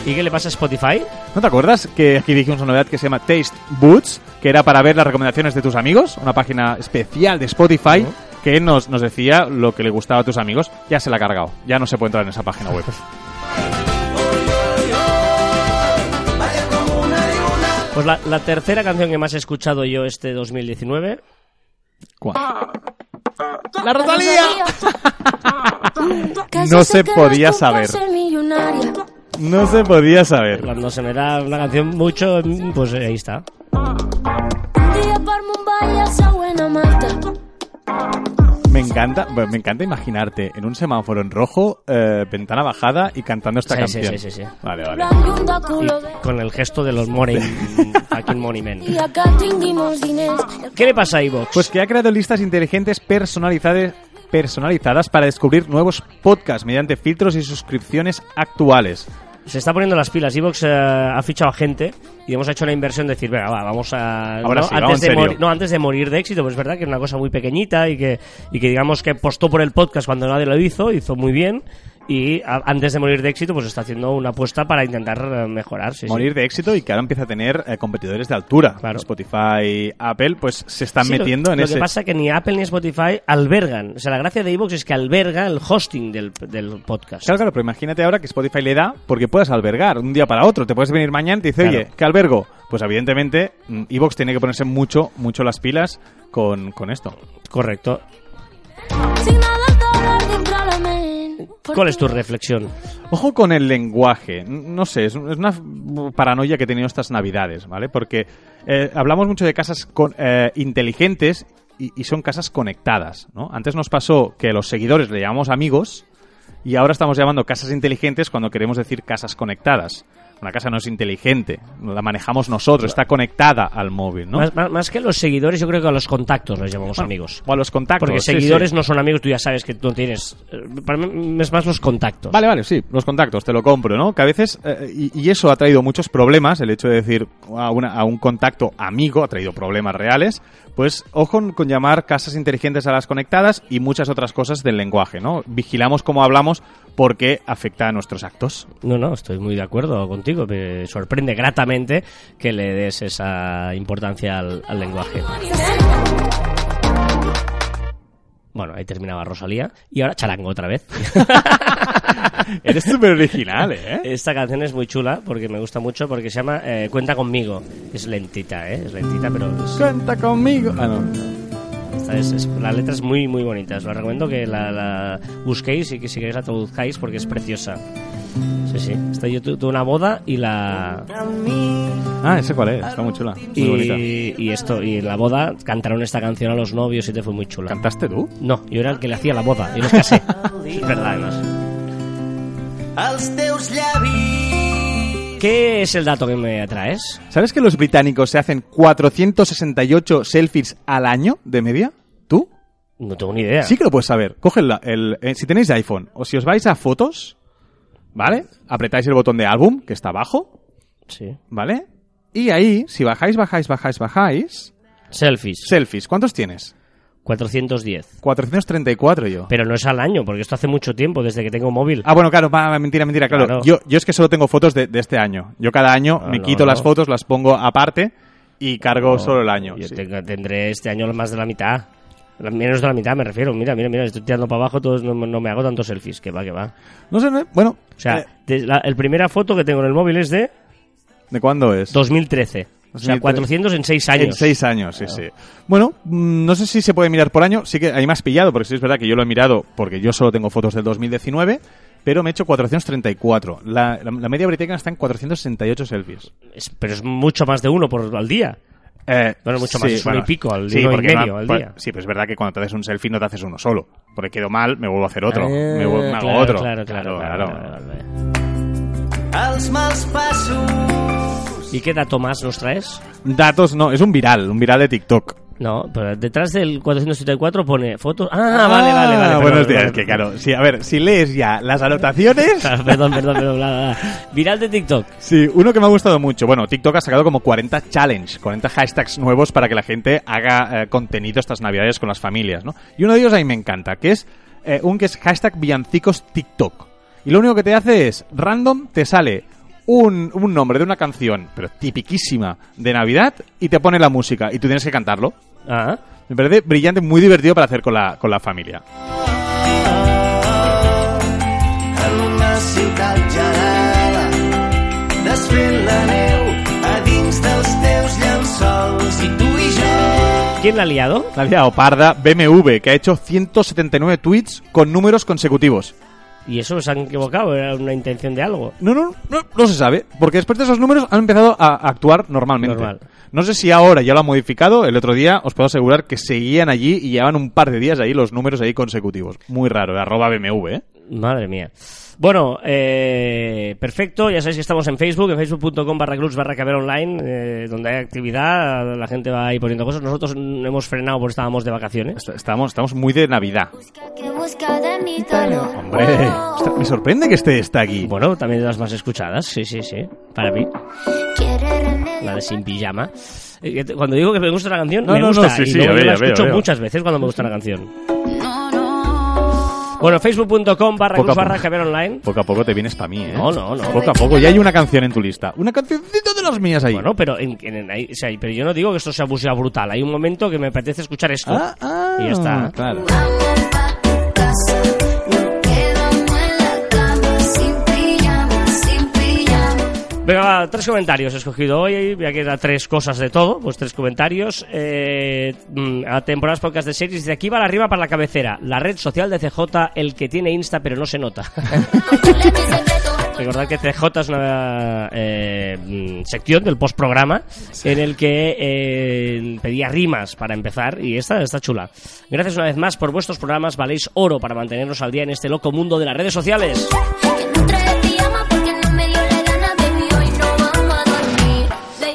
¿Y qué le pasa a Spotify? ¿No te acuerdas que aquí dijimos una novedad que se llama Taste Boots, que era para ver las recomendaciones de tus amigos? Una página especial de Spotify que nos, nos decía lo que le gustaba a tus amigos. Ya se la ha cargado, ya no se puede entrar en esa página web. Pues la, la tercera canción que más he escuchado yo este 2019 ¿Cuál? La Rosalía. No se podía saber. No se podía saber. Cuando se me da una canción mucho, mm, pues eh, ahí está. Me encanta, me encanta imaginarte en un semáforo en rojo, eh, ventana bajada y cantando esta Sí, canción. sí, sí, sí. Vale, vale. Y con el gesto de los money, fucking men. ¿Qué le pasa a Ivox? Pues que ha creado listas inteligentes personalizadas, personalizadas para descubrir nuevos podcasts mediante filtros y suscripciones actuales. se está poniendo las pilas. Evox eh, ha fichado a gente y hemos hecho una inversión de decir, venga, va, vamos a... Ahora ¿no? sí, antes, de morir, no, antes de morir de éxito, pues es verdad que es una cosa muy pequeñita y que, y que digamos que apostó por el podcast cuando nadie lo hizo, hizo muy bien. Y a- antes de morir de éxito, pues está haciendo una apuesta para intentar eh, mejorar. sí, sí. Morir de éxito y que ahora empieza a tener eh, competidores de altura. Claro. Spotify, Apple, pues se están Sí, lo- metiendo lo, en ese... que pasa es que ni Apple ni Spotify albergan. O sea, la gracia de Evox es que alberga el hosting del, del podcast. Claro, claro, pero imagínate ahora que Spotify le da porque puedes albergar un día para otro. Te puedes venir mañana y te dice, Claro. oye, ¿qué albergo? Pues evidentemente, mm, Evox tiene que ponerse mucho, mucho las pilas con, con esto. Correcto. ¿Cuál es tu reflexión? Ojo con el lenguaje. No sé, es, una paranoia que he tenido estas navidades, ¿vale? Porque eh, hablamos mucho de casas con- eh, inteligentes y, y son casas conectadas, ¿no? Antes nos pasó que a los seguidores le llamamos amigos y ahora estamos llamando casas inteligentes cuando queremos decir casas conectadas. Una casa no es inteligente, la manejamos nosotros, está conectada al móvil, ¿no? Más, más- más que los seguidores, yo creo que a los contactos los llamamos Bueno, amigos. O a los contactos. Porque sí, seguidores sí. no son amigos, tú ya sabes que tú no tienes. eh, Para mí es más los contactos. Vale, vale, sí, los contactos, te lo compro, ¿no? Que a veces, eh, y, y eso ha traído muchos problemas, el hecho de decir a, una- a un contacto amigo ha traído problemas reales, pues ojo con llamar casas inteligentes a las conectadas y muchas otras cosas del lenguaje, ¿no? Vigilamos cómo hablamos porque afecta a nuestros actos. No, no, estoy muy de acuerdo contigo. Me sorprende gratamente que le des esa importancia al, al lenguaje. Bueno, ahí terminaba Rosalía. Y ahora charango otra vez. Eres súper original, ¿eh? Esta canción es muy chula porque me gusta mucho porque se llama eh, Cuenta conmigo. Es lentita, ¿eh? Es lentita, pero es- Cuenta conmigo. Ah, no. Es- es- la letra es muy, muy bonita. Os la recomiendo que la, la busquéis y que si queréis la traduzcáis porque es preciosa. Sí, sí. Esta yo tu- tuve una boda y la... Ah, ese cuál es, está muy chula. Muy bonita. Y, y esto, y en la boda cantaron esta canción a los novios y te fue muy chula. ¿Cantaste tú? No, yo era el que le hacía la boda, yo los casé. es verdad, además. ¿Qué es el dato que me atraes? ¿Sabes que los británicos se hacen 468 selfies al año de media? ¿Tú? No tengo ni idea. Sí que lo puedes saber. Coge la- el, eh, si tenéis iPhone o si os vais a fotos, ¿vale? Apretáis el botón de álbum que está abajo, Sí. ¿vale? Y ahí, si bajáis, bajáis, bajáis, bajáis, Selfies. selfies. ¿Cuántos tienes? 410. 434 yo. Pero no es al año, porque esto hace mucho tiempo, desde que tengo móvil. Ah, bueno, claro, va, mentira, mentira, claro. Claro. Yo, yo es que solo tengo fotos de, de este año. Yo cada año Ah, me no, quito no. las fotos, las pongo aparte y cargo solo el año. Yo sí. tengo- tendré este año más de la mitad. Menos de la mitad me refiero. Mira, mira, mira, estoy tirando para abajo, todos no, no me hago tantos selfies. Que va, que va. No sé, no- bueno, O sea, eh, la el primera foto que tengo en el móvil es de ¿de cuándo es? 2013. O sea, 2013. 400 en 6 años. En seis años, sí, sí. Bueno, mm, no sé si se puede mirar por año. Sí que ahí me has pillado, porque sí es verdad que yo lo he mirado porque yo solo tengo fotos del 2019, pero me he hecho 434. La, la- la media británica está en 468 selfies. Es- pero es mucho más de uno por al día. Eh, Bueno, mucho más, es uno y pico al- uno y porque medio ma- al pa- día. Sí, pero es verdad que cuando te haces un selfie no te haces uno solo. Porque quedo mal, me vuelvo a hacer otro. Eh, me, vuelvo- me hago claro, otro. Claro, claro, claro, claro, claro. passos ¿Y qué dato más nos traes? Datos no, es un viral, un viral de TikTok. No, pero detrás del 474 pone fotos. Ah, vale, vale, vale. buenos perdón, días, perdón. que claro. Sí, a ver, si lees ya las anotaciones. Ah, Perdón, perdón, perdón. bla, bla, bla. Viral de TikTok. Sí, uno que me ha gustado mucho. Bueno, TikTok ha sacado como 40 challenge, 40 hashtags nuevos para que la gente haga eh, contenido estas navidades con las familias, ¿no? Y uno de ellos a mí me encanta, que es eh, un que es hashtag villancicos TikTok. Y lo único que te hace es, random, te sale un, un nombre de una canción, pero tipiquísima, de Navidad, y te pone la música, y tú tienes que cantarlo. Ah, Me parece brillante, muy divertido para hacer con la, con la familia. en una ciutat gelada desfent la neu a dins dels teus llençols i tu i jo ¿quién la ha liado? La ha liado parda BMW, que ha hecho 179 tweets con números consecutivos. ¿Y eso se han equivocado? ¿Era una intención de algo? No, no, no, no se sabe, porque después de esos números han empezado a actuar normalmente. Normal. No sé si ahora ya lo han modificado, el otro día os puedo asegurar que seguían allí y llevaban un par de días ahí los números ahí consecutivos. Muy raro, arroba BMW, ¿eh? Madre mía. Bueno, eh, perfecto. Ya sabéis que estamos en Facebook, en facebook.com barra clubs barra caber online, eh, donde hay actividad, la gente va ahí poniendo cosas. Nosotros mm, hemos frenado porque estábamos de vacaciones. Est- Estamos, estamos muy de Navidad. Hombre, me sorprende que esté está aquí. Bueno, también de las más escuchadas, sí, sí, sí. Para mí, la de Sin Pijama. Eh, Cuando digo que me gusta la canción, No, me no, gusta. no, sí, y sí, luego yo la veo, ya escucho veo. muchas veces cuando me gusta la canción. No, no. Bueno, facebook.com barra Poco barra poco. caber online. Poco a poco te vienes para mí, ¿eh? No, no, no. Poco a poco. Ya hay una canción en tu lista. Una cancioncita de las mías ahí. Bueno, pero, en, en- ahí- o sea, pero yo no digo que esto sea música brutal. Hay un momento que me apetece escuchar esto. Ah, ah, y ya está. Claro. Venga, va, tres comentarios he escogido hoy. Voy a quedar tres cosas de todo. Pues tres comentarios. Eh, mm, a temporadas podcast de series. De aquí va la arriba para la cabecera. La red social de CJ, el que tiene Insta pero no se nota. Recordad que CJ es una eh, sección del postprograma en el que eh, pedía rimas para empezar y esta está chula. Gracias una vez más por vuestros programas, valéis oro para mantenernos al día en este loco mundo de las redes sociales.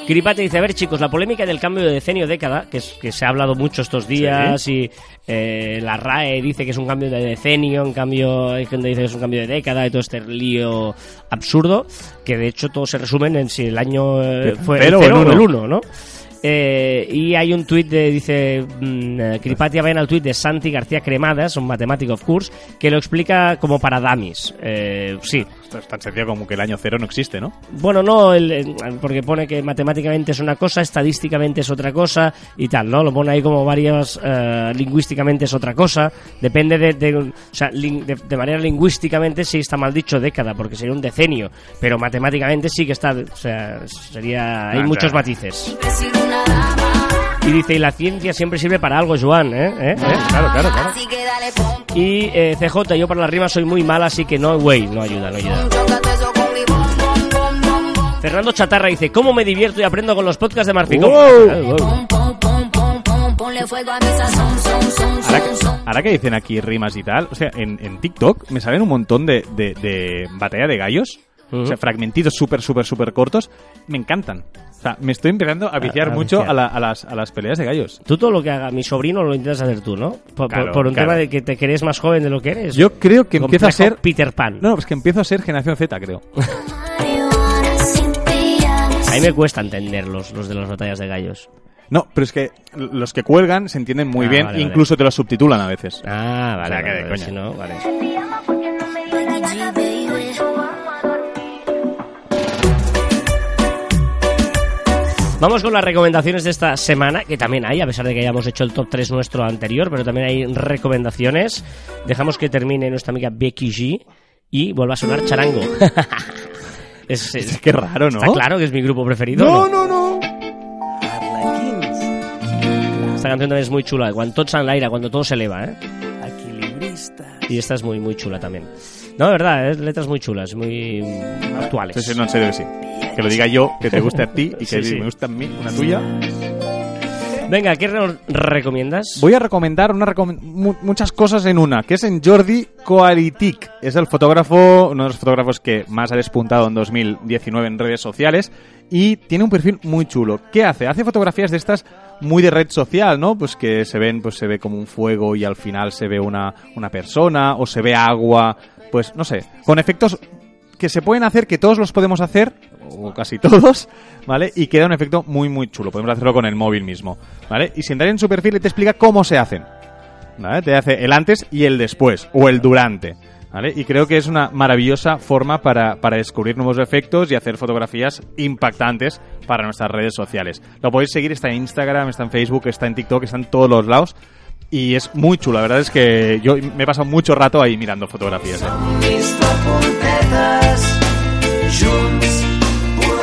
Kiripati dice, a ver chicos, la polémica del cambio de decenio década, que, es, que se ha hablado mucho estos días y eh, la RAE dice que es un cambio de decenio, en cambio hay gente que dice que es un cambio de década y todo este lío absurdo, que de hecho todo se resume en si el año eh, fue el o cero el o el uno. uno, ¿no? Eh, y hay un tuit de, dice, mm, eh, Kiripati vayan al tuit de Santi García Cremadas, un matemático of course, que lo explica como para dummies. Eh, sí, Esto es tan sencillo como que el año cero no existe, ¿no? bueno, no, el- el- porque pone que matemáticamente es una cosa, estadísticamente es otra cosa y tal, ¿no? Lo pone ahí como varias, eh, lingüísticamente es otra cosa. Depende de, de- o sea, lin- de, de manera lingüísticamente sí está mal dicho década, porque sería un decenio, pero matemáticamente sí que está, o sea, sería, hay Ah, muchos claro. matices. Y dice, y la ciencia siempre sirve para algo, Joan, ¿eh? ¿Eh? ¿Eh? Claro, claro, claro. Y eh, CJ, yo para la rima soy muy mal, así que no, güey, no ayuda, no ayuda. Fernando Chatarra dice, ¿cómo me divierto y aprendo con los podcasts de Marficón? Wow. Ah, Ahora, que- ahora que dicen aquí rimas y tal, o sea, en, en TikTok me salen un montón de, de, de batalla de gallos, o sea, fragmentitos súper, súper, súper cortos, me encantan. O sea, me estoy empezando a viciar a mucho viciar. a, la- a las, a las peleas de gallos. Tú todo lo que haga mi sobrino lo intentas hacer tú, ¿no? Por, Claro, por un claro. tema de que te crees más joven de lo que eres. Yo creo que empieza a ser... Peter Pan. No, pues que empiezo a ser generación Z, creo. A mí me cuesta entender los, los de las batallas de gallos. No, pero es que los que cuelgan se entienden muy Ah, bien, vale, vale. incluso te los subtitulan a veces. Ah, vale. O sea, que vale, de vale, coña. si no, vale. Vamos con las recomendaciones de esta semana, que también hay, a pesar de que hayamos hecho el top 3 nuestro anterior, pero también hay recomendaciones. Dejamos que termine nuestra amiga Becky G y vuelva a sonar charango. es, raro, ¿no? Está claro que es mi grupo preferido. No, no, no. Esta canción también es muy chula, cuando todo en l'aire, cuando todo se eleva, ¿eh? Y esta es muy, muy chula también. No, de verdad, ¿eh? letras muy chulas, muy actuales. Sí, sí, no, en serio que sí. Que lo diga yo, que te guste a ti y que Sí, sí. me guste a mí, una tuya. Venga, ¿qué recomiendas? Voy a recomendar una mu- muchas cosas en una, que es en Jordi Coaritic. Es el fotógrafo, uno de los fotógrafos que más ha despuntado en 2019 en redes sociales y tiene un perfil muy chulo. ¿Qué hace? Hace fotografías de estas muy de red social, ¿no? Pues que se ven, pues se ve como un fuego y al final se ve una, una persona o se ve agua, pues no sé, con efectos que se pueden hacer, que todos los podemos hacer, o casi todos, ¿vale? Y queda un efecto muy, muy chulo. Podemos hacerlo con el móvil mismo, ¿vale? Y si entras en su perfil te explica cómo se hacen, ¿vale? Te hace el antes y el después, o el durante, ¿vale? Y creo que es una maravillosa forma para, para descubrir nuevos efectos y hacer fotografías impactantes para nuestras redes sociales. Lo podéis seguir, está en Instagram, está en Facebook, está en TikTok, está en todos los lados. Y es muy chulo, la verdad es que yo me he pasado mucho rato ahí mirando fotografías. ¿eh?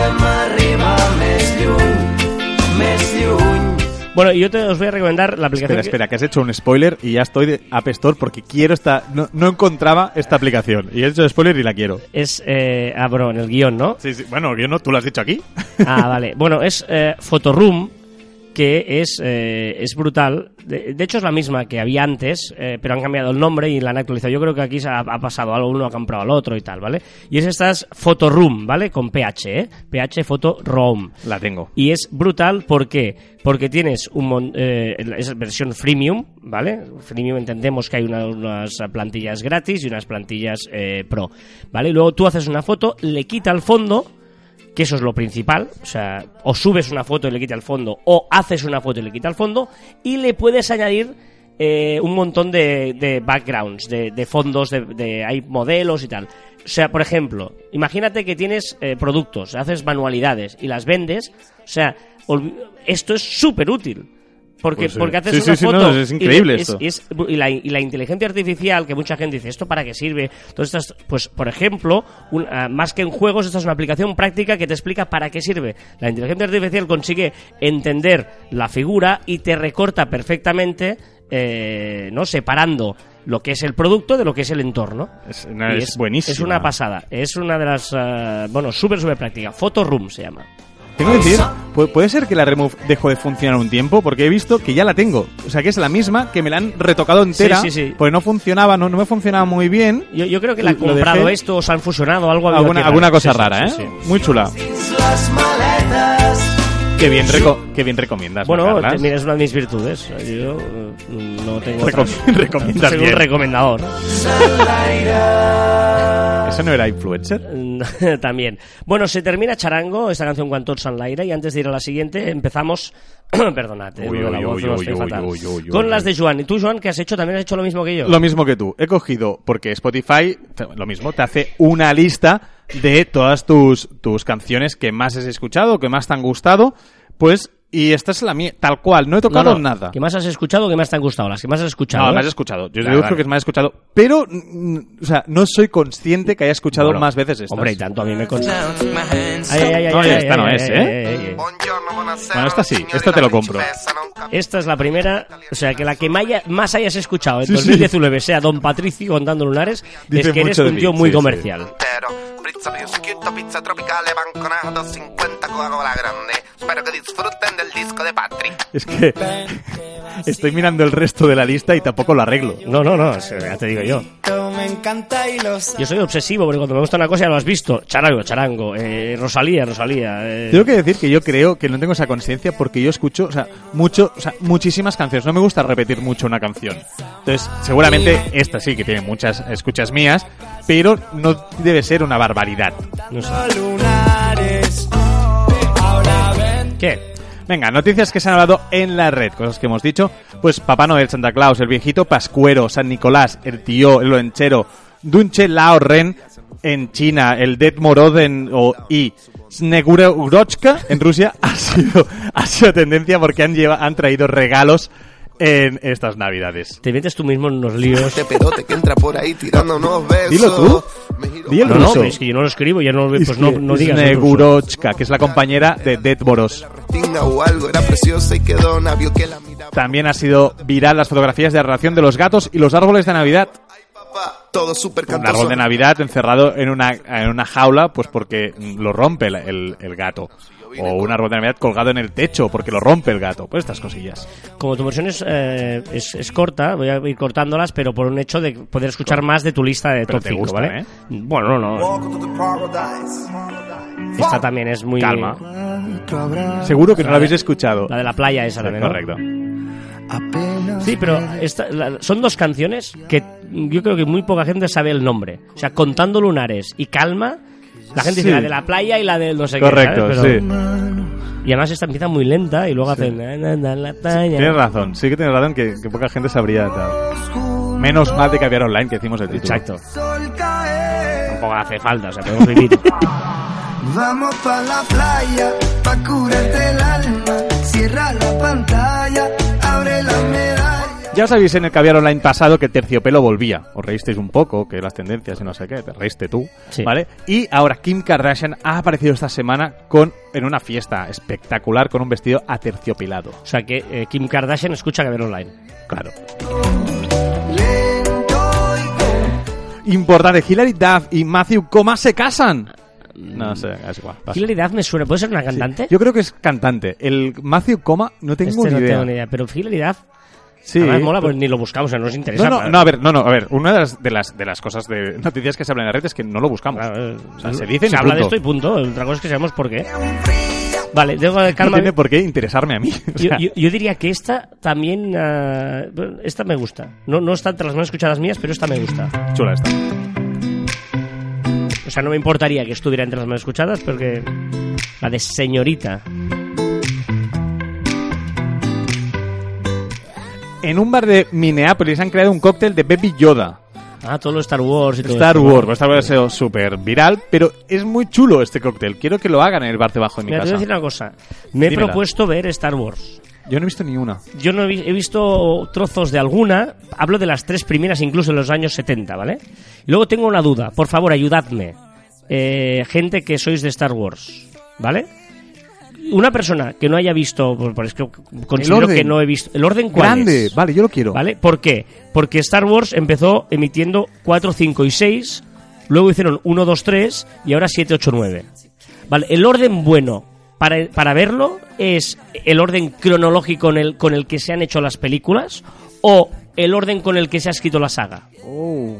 Vista puntetes, junts podem arribar més lluny, més lluny. Bueno, yo te os voy a recomendar la aplicación. Espera, que- espera, que has hecho un spoiler y ya estoy de App Store porque quiero esta... No, no encontraba esta aplicación. Y he hecho spoiler y la quiero. Es. Eh, ah, bueno, en el guion, ¿no? Sí, sí. Bueno, yo no, tú lo has dicho aquí. Ah, vale. Bueno, es eh, Photoroom, que es, eh, es brutal. De, de hecho, es la misma que había antes, eh, pero han cambiado el nombre y la han actualizado. Yo creo que aquí se ha, ha pasado algo, uno ha comprado al otro y tal, ¿vale? Y es esta es Photoroom, ¿vale? Con PH, ¿eh? PH Photoroom. La tengo. Y es brutal, ¿por qué? Porque tienes un mon- eh, es versión freemium, ¿vale? Freemium entendemos que hay una- unas plantillas gratis y unas plantillas eh, pro, ¿vale? Y luego tú haces una foto, le quita el fondo, que eso es lo principal, o sea, o subes una foto y le quita el fondo, o haces una foto y le quita el fondo, y le puedes añadir eh, un montón de, de backgrounds, de, de fondos, de, de- hay modelos y tal. O sea, por ejemplo, imagínate que tienes eh, productos, haces manualidades y las vendes, o sea, esto es súper útil. Porque, Pues porque haces Sí, una sí, foto no, es y increíble esto. es- y, la, y la inteligencia artificial, que mucha gente dice, ¿esto para qué sirve? Entonces, pues, por ejemplo, un- ah, más que en juegos, esta es una aplicación práctica que te explica para qué sirve. La inteligencia artificial consigue entender la figura y te recorta perfectamente, eh, ¿no? Separando lo que es el producto de lo que es el entorno. Es, Y buenísimo. Es una pasada. Es una de las. eh, bueno, súper, súper práctica. Photo Room se llama. Tengo que decir, ¿pu- ¿puede ser que la Remove dejó de funcionar un tiempo? Porque he visto que ya la tengo. O sea, que es la misma, que me la han retocado entera. Sí, sí, sí. Porque no funcionaba, no, no me funcionaba muy bien. Yo, yo creo que la han comprado dejé- esto o se han fusionado algo. ha Alguna, cosa rara, sí, ¿eh? sí. Muy chula. maletes. Qué bien, reco- qué bien recomiendas. ¿no, Bueno, Carlas? mira, es una de mis virtudes. Yo eh, no tengo. Recom- otras. recomiendas Soy un bien. recomendador. ¿Eso no era influencer? También. Bueno, se termina Charango, esta canción Quan tots l'aire, y antes de ir a la siguiente empezamos. Perdonad, Con las de Joan. ¿Y tú, Joan, qué has hecho? ¿También has hecho lo mismo que yo? Lo mismo que tú. He cogido, porque Spotify, lo mismo, te hace una lista de todas tus, tus canciones que más has escuchado, que más te han gustado. Pues, y esta es la mía, tal cual. No he tocado no, nada. ¿Qué más has escuchado o qué más te han gustado? Las que más has escuchado. No, ¿eh? me has escuchado. Yo deduzco vale. que es más escuchado. Pero, mm, o sea, no soy consciente que haya escuchado Bueno, más veces estas. Hombre, y tanto a mí me consta. Ay, ay, ay, No, ay, esta ay, no ay, es, ay, ¿eh? ay, ay, ay. Bueno, esta sí, esta te lo compro. Esta es la primera, o sea, que la que maya- más hayas escuchado en Sí, sí. 2019 sea Don Patricio contando lunares, Dice es que eres un mí, tío muy sí, sí. comercial. Pizza prosciutto, pizza tropicale, banconato, 50 Coca-Cola grande. Espero que disfruten del disco de Patrick. Es que estoy mirando el resto de la lista y tampoco lo arreglo. No, no, no, ya te digo yo. Yo soy obsesivo porque cuando me gusta una cosa ya lo has visto. Charango, charango, eh, Rosalía, Rosalía. eh. Tengo que decir que yo creo que no tengo esa conciencia porque yo escucho, o sea, mucho, o sea, muchísimas canciones. No me gusta repetir mucho una canción. Entonces, seguramente esta sí que tiene muchas escuchas mías, pero no debe ser una barbaridad. No sé. lunares. Ahora ven. ¿Qué? Venga, noticias que se han hablado en la red, cosas que hemos dicho. Pues Papá Noel, Santa Claus, el viejito Pascuero, San Nicolás, el tío, el loenchero, Dunche Lao Ren en China, el Det Moroden o y Snegurochka en Rusia ha sido, ha sido tendencia porque han, lleva, han traído regalos en estas navidades. Te metes tú mismo en unos líos. Este pedote que entra por ahí tirando unos besos. Dilo tú. Di el No, no, ruso. es que yo no lo escribo, ya no, pues Es no, no digas. Snegurochka, que es la compañera de Det Boros. tinga o algo, era preciosa y quedó vio que la miraba. También ha sido viral las fotografías de la relación de los gatos y los árboles de Navidad. Papá, todo súper un árbol de Navidad encerrado en una, en una jaula, pues porque lo rompe el, el- el gato. O un árbol de Navidad colgado en el techo porque lo rompe el gato. Pues estas cosillas. Como tu versión es, eh, es, es corta, voy a ir cortándolas, pero por un hecho de poder escuchar más de tu lista de Pero top te 5, gusta, ¿vale? ¿eh? Bueno, no, no. Esta también es muy. Calma. Seguro que no lo habéis escuchado. La de la playa esa también, ¿no? correcto. Sí, pero esta- la- son dos canciones que yo creo que muy poca gente sabe el nombre. O sea, Contando Lunares y Calma, la gente Sí. dice la de la playa y la del no sé Correcto, qué. ¿sabes? sí. Y además esta empieza muy lenta y luego hacen... "Na, na, na, la playa". Tienes razón, sí que tienes razón que, que poca gente sabría tal. Menos mal de cambiar online que decimos el título. Exacto. Tampoco hace falta, o sea, podemos vivir. Vamos pa' la playa, pa' curarte el alma. Cierra la pantalla. Ya sabéis en el caviar online pasado que Terciopelo volvía. Os reísteis un poco, que las tendencias y no sé qué, te reíste tú, Sí. ¿vale? Y ahora Kim Kardashian ha aparecido esta semana con en una fiesta espectacular con un vestido aterciopelado. O sea, que eh, Kim Kardashian escucha ver online. Claro. Importante, Hilary Duff y Matthew Coma se casan. No sé, es igual. pasa. Hilary Duff me suena. ¿Puede ser una cantante? Yo creo que es cantante. El Matthew Coma no tengo Este ni no idea. tengo ni idea. Pero Hilary Duff... Sí. además mola, pues ni lo buscamos, o sea, no nos interesa. No, no, no, a ver, no, no, a ver, una de las, de las, de las cosas de noticias que se hablan en la red es que no lo buscamos. Claro, eh, O sea, se dicen y habla de esto y punto. Otra cosa es que sabemos por qué. Vale, tengo de No calma. tiene por qué interesarme a mí. O Yo, sea, yo- yo diría que esta también. ah, esta me gusta. No, no está entre las más escuchadas mías, pero esta me gusta. Chula esta. O sea, no me importaría que estuviera entre las más escuchadas, porque. La de señorita. En un bar de Minneapolis han creado un cóctel de Baby Yoda. Ah, todo lo Star Wars y todo Star esto, Wars, ¿no? Star Wars ha sido súper viral, pero es muy chulo este cóctel. Quiero que lo hagan en el bar debajo de mi Mira, te voy a casa. decir una cosa. Me he propuesto ver Star Wars. Yo no he visto ni una. Yo no he, vi- he visto trozos de alguna, hablo de las tres primeras, incluso de los años 70, ¿vale? Y luego tengo una duda, por favor, ayudadme. Eh, gente que sois de Star Wars, ¿vale? Una persona que no haya visto, pues, es que considero orden. que no he visto. ¿El orden cuál Grande, es? vale, yo lo quiero. ¿Vale? ¿Por qué? Porque Star Wars empezó emitiendo 4, 5 y 6, luego hicieron 1, 2, 3 y ahora 7, 8, 9. ¿Vale? El orden bueno para, para verlo es el orden cronológico con el, con el que se han hecho las películas o el orden con el que se ha escrito la saga. Oh.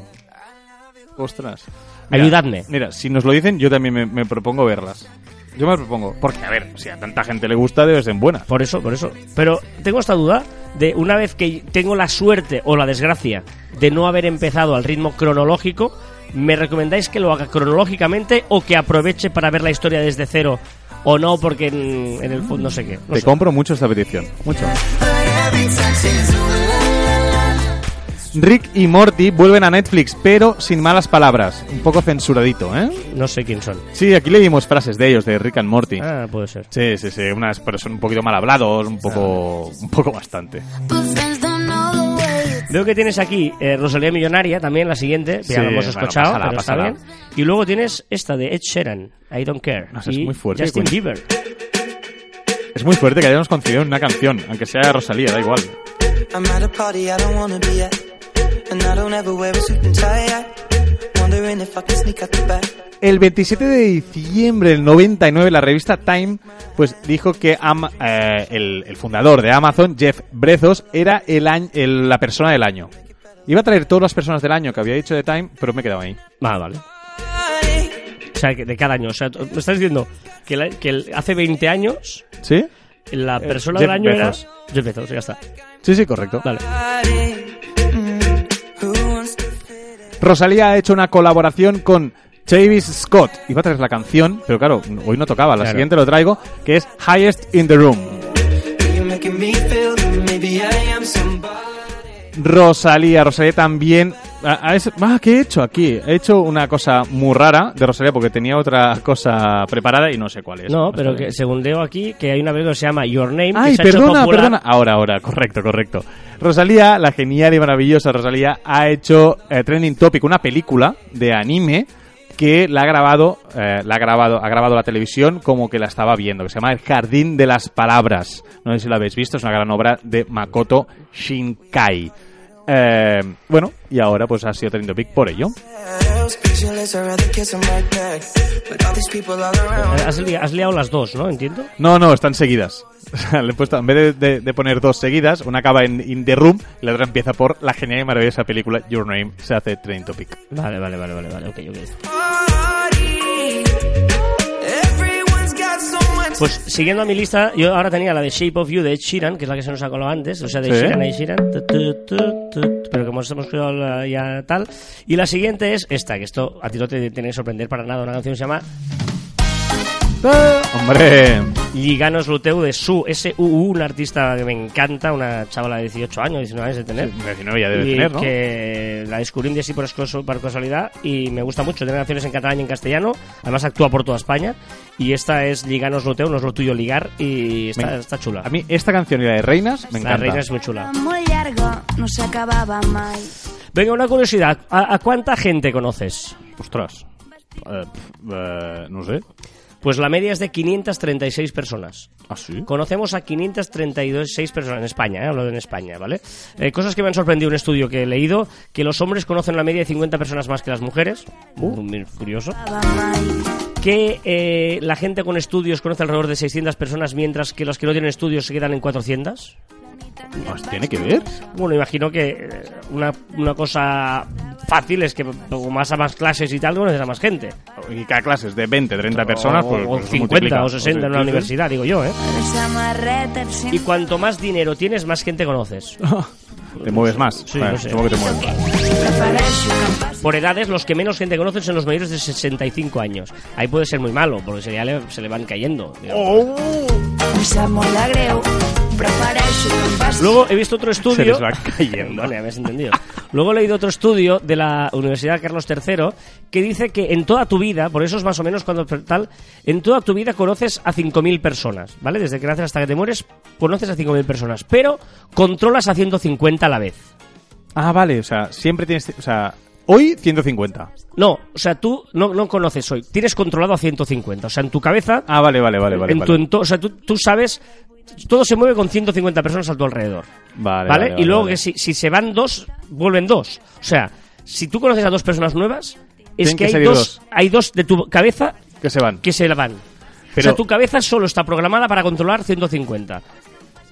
Ostras. Ayudadme. Mira, si nos lo dicen, yo también me, me propongo verlas. Yo me propongo. Porque, a ver, si a tanta gente le gusta, debe ser buena. Por eso, por eso. Pero tengo esta duda de una vez que tengo la suerte o la desgracia de no haber empezado al ritmo cronológico, ¿me recomendáis que lo haga cronológicamente o que aproveche para ver la historia desde cero? O no, porque en, en el fondo no sé qué. No Te sé. compro mucho esta petición. Mucho. Rick y Morty vuelven a Netflix, pero sin malas palabras. Un poco censuradito, ¿eh? No sé quién son. Sí, aquí leímos frases de ellos, de Rick and Morty. Ah, puede ser. Sí, sí, sí, unas, pero son un poquito mal hablados, un poco, un poco bastante. You Veo que tienes aquí eh, Rosalía Millonaria, también la siguiente, Sí, ya lo hemos bueno, escuchado, pásala, pero está bien. Y luego tienes esta de Ed Sheeran, I Don't Care. No es muy fuerte, Justin. Bieber. Es muy fuerte que hayamos coincidido en una canción, aunque sea Rosalía, da igual. I'm at a party I don't wanna be at. El 27 de diciembre del 99, la revista Time pues dijo que Am- eh, el, el fundador de Amazon, Jeff Bezos, era el año- el- la persona del año. Iba a traer todas las personas del año que había dicho de Time, pero me he quedado ahí. Ah, vale. O sea, que de cada año. O sea, me estás diciendo que, la- que el- hace 20 años ¿Sí? la persona Eh, Jeff del año Bezos. era... Jeff Bezos, ya está. Sí, sí, correcto. Vale. Rosalía ha hecho una colaboración con Travis Scott. Iba a traer la canción, pero claro, hoy no tocaba. La Claro. siguiente lo traigo, que es Highest in the Room. Rosalía, Rosalía también. Ah, es- ah, ¿qué he hecho aquí? He hecho una cosa muy rara de Rosalía porque tenía otra cosa preparada y no sé cuál es. No, pero que según leo aquí, que hay una película que se llama Your Name, que Ay, se ha hecho perdona, popular. perdona. Ahora, ahora, correcto, correcto. Rosalía, la genial y maravillosa Rosalía, ha hecho eh, Trending Topic, una película de anime que la ha grabado, eh, la ha grabado, ha grabado la televisión como que la estaba viendo, que se llama El Jardín de las Palabras. No sé si lo habéis visto, es una gran obra de Makoto Shinkai. Eh, bueno, y ahora pues ha sido Trending Topic por ello. Around. Has, li- has liado las dos, ¿no? Entiendo. No, no, están seguidas. Le he puesto, en vez de, de- de poner dos seguidas, una acaba en In the Room y la otra empieza por la genial y maravillosa película Your Name se hace Trending Topic. Vale, vale, vale, vale, vale, ok, ok. Pues siguiendo a mi lista, yo ahora tenía la de Shape of You de Ed Sheeran, que es la que se nos ha colado antes, o sea, de Sí. Sheeran Ed Sheeran, tu, tu, tu, tu, pero como hemos la- ya tal. Y la siguiente es esta, que esto a ti no te tiene que sorprender para nada, una canción que se llama ¡Hombre! Liganos Luteu de Su, S-U-U, una artista que me encanta, una chavala de 18 años, 19 años de tener. 19 ya debe y tener, ¿no? que la descubrí un día así por, por casualidad y me gusta mucho. Tiene canciones en catalán y en castellano, además actúa por toda España. Y esta es Liganos Luteu, no es lo tuyo ligar, y está, Me- está chula. A mí esta canción y la de Reinas me la encanta. reina es muy chula. Muy largo, no se acababa mai. Venga, una curiosidad. ¿A, a cuánta gente conoces? Ostras. Eh, eh, no sé. Pues la media es de 536 personas. ¿Ah, sí? Conocemos a 532 personas en España, ¿eh? hablo de en España, ¿vale? Eh, cosas que me han sorprendido un estudio que he leído, que los hombres conocen la media de 50 personas más que las mujeres, muy curioso. Que eh, la gente con estudios conoce alrededor de 600 personas, mientras que los que no tienen estudios se quedan en 400. Ah, ¿Tiene que ver? Bueno, imagino que eh, una, una cosa fácil es que como más a más clases y tal, conoces a más gente. Y cada clase es de 20, 30 personas, o, pues, o pues eso 50 multiplica. o 60 en una universidad, digo yo, ¿eh? Y cuanto más dinero tienes, más gente conoces. Te mueves más. Sí, Vale, no sé. supongo que te mueves más. Por edades, los que menos gente conocen son los mayores de 65 años. Ahí puede ser muy malo, porque se le, se le van cayendo. digamos. Luego he visto otro Se estudio. les va cayendo. Vale, has entendido. Luego he leído otro estudio de la Universidad Carlos III que dice que en toda tu vida, por eso es más o menos cuando tal, en toda tu vida conoces a 5.000 personas, ¿vale? Desde que naces hasta que te mueres, conoces a 5.000 personas, pero controlas a 150 a la vez. Ah, vale, o sea, siempre tienes... O sea, hoy 150. No, o sea, tú no, no conoces hoy. Tienes controlado a 150. O sea, en tu cabeza, Ah, vale, vale, vale, vale. en vale. tu ento- o sea, tú, tú sabes, todo se mueve con 150 personas a tu alrededor. Vale, ¿Vale? vale, y luego que si, si se van dos, vuelven dos. O sea, si tú conoces a dos personas nuevas, es Tienen que, que hay, dos, dos. hay dos de tu cabeza Que se van. que se van. o Pero- sea, tu cabeza solo está programada para controlar 150.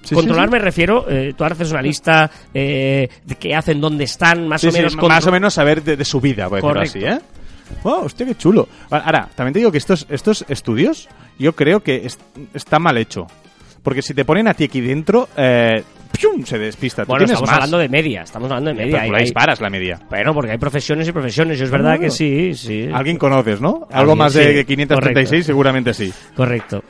Sí, controlar sí, me refiero, eh, tú haces una lista eh, de qué hacen, dónde están, más o sí, menos. más o menos saber de, de su vida, por decirlo Correcto. así, ¿eh? Wow, hostia, qué chulo. Ahora, también te digo que estos, estos estudios yo creo que es- está mal hecho. Porque si te ponen a ti aquí dentro, eh, ¡pium! se despista. Tú Bueno, estamos más. hablando de media, estamos hablando de Pero media. tú Hay- la hay- disparas la media. Bueno, porque hay profesiones y profesiones, y es verdad que sí, sí. Alguien conoces, ¿no? Algo más de sí, 536 correcto. seguramente sí. Correcto.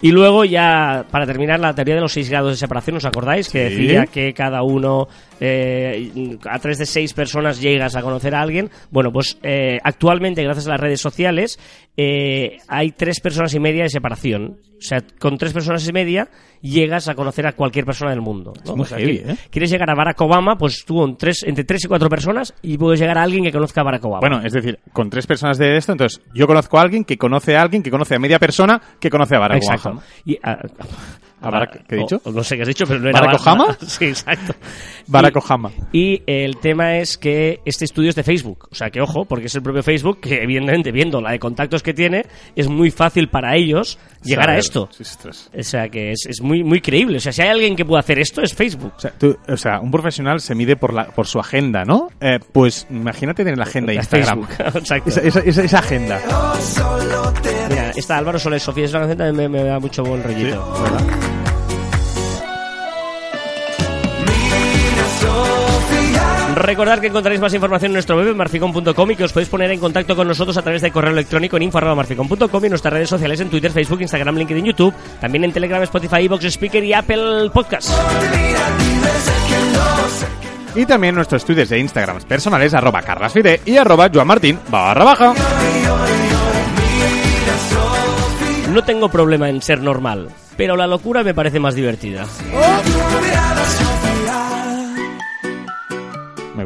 Y luego ya, para terminar, la teoría de los seis grados de separación, ¿os acordáis? Que Sí. decía que cada uno, eh, a través de seis personas llegas a conocer a alguien. Bueno, pues eh, actualmente, gracias a las redes sociales, eh, hay tres personas y media de separación. O sea, con tres personas y media llegas a conocer a cualquier persona del mundo. ¿no? muy O sea, heavy, que- ¿eh? Quieres llegar a Barack Obama, pues tú en tres, entre tres y cuatro personas y puedes llegar a alguien que conozca a Barack Obama. Bueno, es decir, con tres personas de esto, entonces yo conozco a alguien que conoce a alguien que conoce a media persona que conoce a Barack Exacto. Obama. Y, ah, ¿A Barack- qué he dicho? o- no sé qué has dicho, pero no era ¿Barack Obama? Sí, exacto. Barack Y- Obama. Y el tema es que este estudio es de Facebook. O sea, que ojo, porque es el propio Facebook que, evidentemente, viendo la de contactos que tiene, es muy fácil para ellos llegar a Saber. esto. Sí, ostras. O sea, que es, es muy, muy creíble. O sea, si hay alguien que pueda hacer esto, es Facebook. O sea, tú- o sea, un profesional se mide por, la, por su agenda, ¿no? Eh, pues imagínate tener la agenda de Instagram. Exacto. Esa, esa- esa- esa agenda. Mira, esta Álvaro Soler Sofía es una canción también me, me da mucho buen rollito. Recordad que encontraréis más información en nuestro web en marficon.com y que os podéis poner en contacto con nosotros a través de correo electrónico en info.marficon.com y en nuestras redes sociales en Twitter, Facebook, Instagram, LinkedIn, YouTube, también en Telegram, Spotify, Vox Speaker y Apple Podcast. Y también nuestros tweets de Instagram personales, arroba carlasfide y arroba joanmartin barra baja. No tengo problema en ser normal, pero la locura me parece más divertida. Me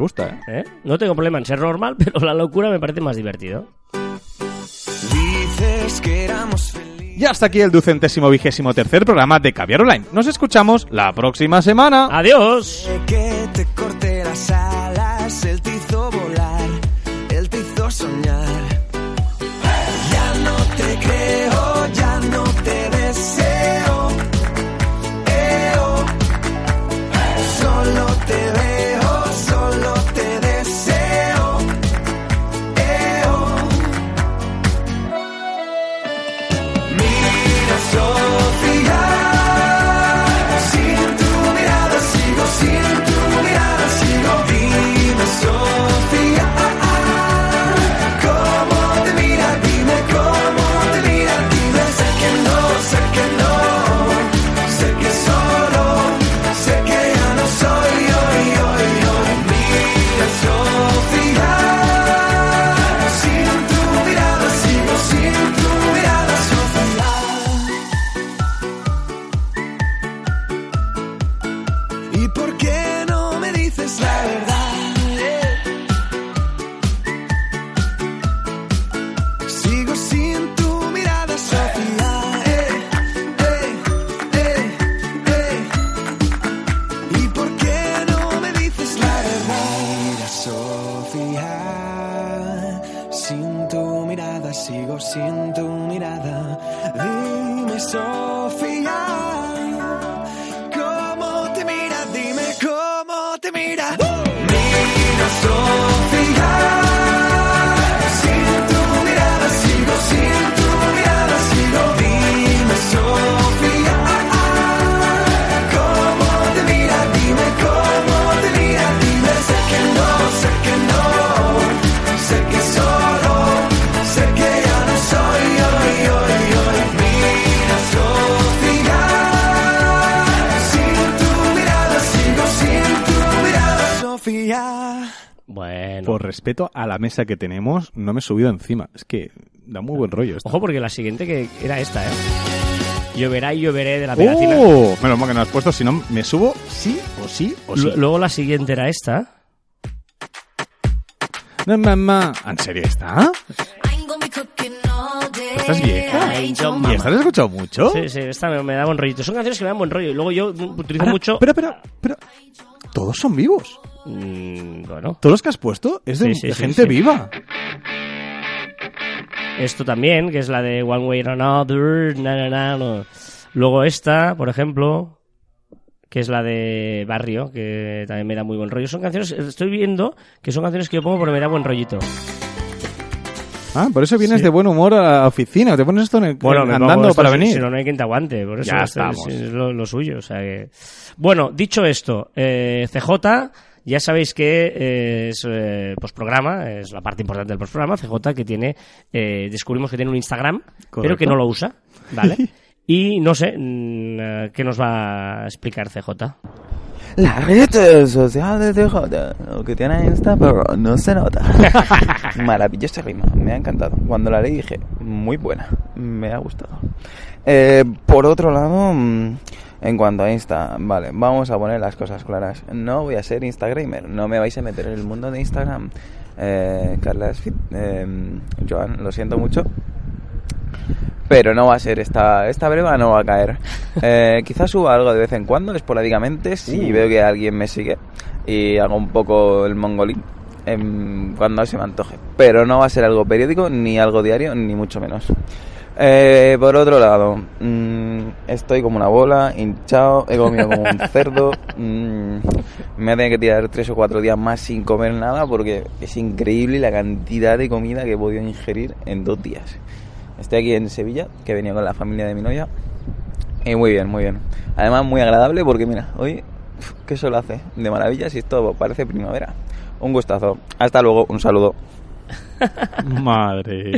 gusta, ¿eh? ¿eh? No tengo problema en ser normal, pero la locura me parece más divertido. Dices que éramos felices. Y hasta aquí el ducentésimo vigésimo tercer programa de Caviar Online. Nos escuchamos la próxima semana. ¡Adiós! Que te corté las alas, él te hizo volar, él te hizo soñar. Te mira. Respeto a la mesa que tenemos, no me he subido encima. Es que da muy buen rollo esto. Ojo, porque la siguiente que era esta, ¿eh? Lloverá y lloveré de la pegatina. ¡Oh! Menos mal que no has puesto, si no me subo sí o sí o sí. Lu- Luego la siguiente era esta. No, mamá. ¿En serio está? ¿Estás vieja? ¿Y esta la has escuchado mucho? Sí, sí, esta me, me da buen rollito. Son canciones que me dan buen rollo. Y luego yo utilizo Ahora, mucho. Pero, pero, pero. Todos son vivos. Mm, bueno, Todos los que has puesto es de, Sí, sí, de sí, gente viva. esto también, que es la de One Way or Another. na, na, na, no. Luego esta, por ejemplo, que es la de Barrio, que también me da muy buen rollo. Son canciones, estoy viendo que son canciones que yo pongo porque me da buen rollito. Ah, por eso vienes Sí. de buen humor a la oficina. Te pones esto en el, Bueno, andando pongo esto, para si- venir. Si no, no hay quien te aguante. Por eso Ya es- estamos. es lo, lo suyo. O sea que... Bueno, dicho esto, eh, CJ, ya sabéis que eh, es eh, postprograma, es la parte importante del postprograma. CJ que tiene, eh, descubrimos que tiene un Instagram, pero que no lo usa, ¿vale? y no sé, mm, eh, ¿qué nos va a explicar CJ? La red social de TJ, lo que tiene Insta, pero no se nota. Maravillosa rima, me ha encantado. Cuando la leí dije, muy buena, me ha gustado. Eh, por otro lado, mm, en cuanto a Insta, vale, vamos a poner las cosas claras. No voy a ser Instagramer, no me vais a meter en el mundo de Instagram. Eh, Carla Fit, eh, Joan, lo siento mucho, pero no va a ser esta esta breva no va a caer. Eh, quizás suba algo de vez en cuando esporádicamente si veo que alguien me sigue y hago un poco el mongolín cuando se me antoje. Pero no va a ser algo periódico ni algo diario ni mucho menos. Eh, por otro lado mm, estoy como una bola hinchado he comido como un cerdo mm, me voy a tener que tirar tres o cuatro días más sin comer nada porque es increíble la cantidad de comida que he podido ingerir en dos días Estoy aquí en Sevilla, que he venido con la familia de mi novia. Y muy bien, muy bien. Además, muy agradable porque, mira, hoy, ¿qué sol hace? De maravillas y esto parece primavera. Un gustazo. Hasta luego, un saludo. Madre.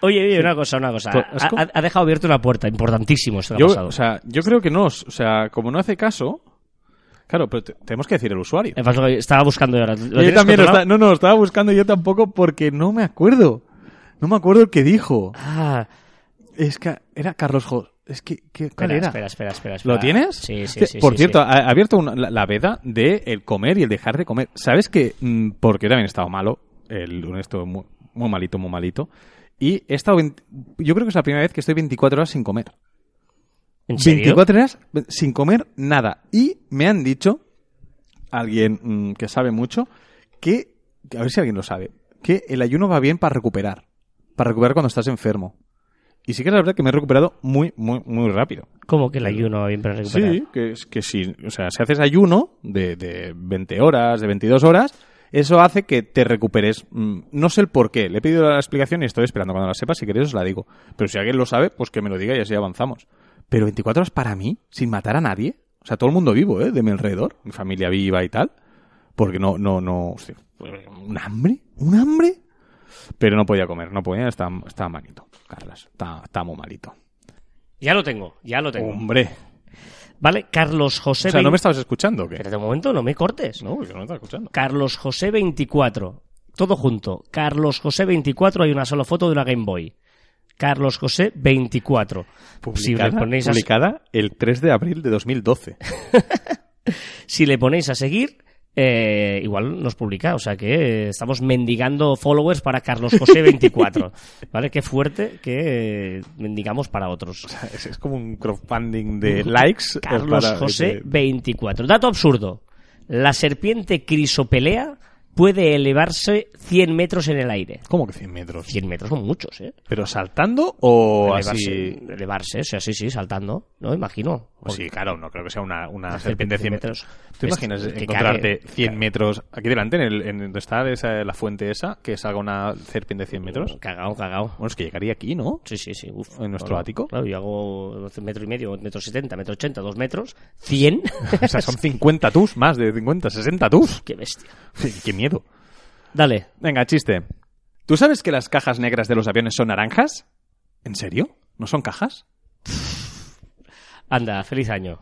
Oye, oye, una cosa, una cosa. Pues, es Ha, ha- dejado abierto una puerta, importantísimo esto Yo, pasado. o sea, yo creo que no. O sea, como no hace caso. Claro, pero te- tenemos que decir el usuario. Me pasó que Estaba buscando ahora. ¿Lo Yo también está- no, no, estaba buscando yo tampoco porque no me acuerdo. No me acuerdo el que dijo. Ah, Es que era Carlos Jo. Es que, ¿qué, ¿cuál espera, era? espera, espera, espera, espera. ¿Lo tienes? Sí, sí, Que, sí. Por sí, cierto, sí. ha abierto una- la, la veda de el comer y el dejar de comer. ¿Sabes que mm, Porque también he estado malo. El esto muy, muy malito, muy malito. Y he estado. 20 yo creo que es la primera vez que estoy 24 horas sin comer. ¿En serio? 24 horas sin comer nada. Y me han dicho, alguien mm, que sabe mucho, que, que a ver si alguien lo sabe, que el ayuno va bien para recuperar. Para recuperar cuando estás enfermo. Y sí que es la verdad que me he recuperado muy, muy, muy rápido. ¿Cómo que el ayuno va bien para recuperar? Sí, que, es que si, o sea, si haces ayuno de, de 20 horas, de 22 horas, eso hace que te recuperes. Mm, No sé el por qué. Le he pedido la explicación y estoy esperando. Cuando la sepa, si queréis, os la digo. Pero si alguien lo sabe, pues que me lo diga y así avanzamos. Pero 24 horas para mí, sin matar a nadie. O sea, todo el mundo vivo, ¿eh? De mi alrededor. Mi familia viva y tal. Porque no, no, no. hostia, ¿Un hambre? ¿Un hambre? Pero no podía comer, no podía, estaba, estaba malito, Carlas. Estaba muy malito. Ya lo tengo, ya lo tengo. Hombre. Vale, Carlos José. O sea, ¿no me estabas escuchando qué? Espérate un momento, no me cortes. No, porque no estaba escuchando. Carlos José 24. Todo junto. Carlos José 24, hay una sola foto de una Game Boy. Carlos José 24. Si le ponéis a, publicada el 3 de abril de 2012. si le ponéis a seguir, eh, igual nos publica. O sea que estamos mendigando followers para Carlos José 24. ¿Vale? Qué fuerte que mendigamos para otros. es, es como un crowdfunding de likes. Carlos para- José de- 24. Dato absurdo. La serpiente crisopelea puede elevarse 100 metros en el aire. ¿Cómo que 100 metros? 100 metros son muchos, ¿eh? ¿Pero saltando o elevarse, así? elevarse, o sea, sí, sí, saltando, ¿no? Imagino. Pues sí, claro, no creo que sea una, una serpiente de 100 serpiente metros. ¿Te Es- imaginas que encontrarte cague- 100 metros aquí delante, en, el, en donde está esa- la fuente esa, que salga una serpiente de 100 metros? Cagao, cagao. Bueno, es que llegaría aquí, ¿no? Sí, sí, sí. Uf, ¿En nuestro ático? Claro, yo hago metro y medio, metro setenta, metro ochenta, dos metros, 100. O sea, son 50 tus, más de 50, 60 tus. Qué bestia. Qué miedo. Dale. Venga, chiste. ¿Tú sabes que las cajas negras de los aviones son naranjas? ¿En serio? ¿No son cajas? Anda, feliz año.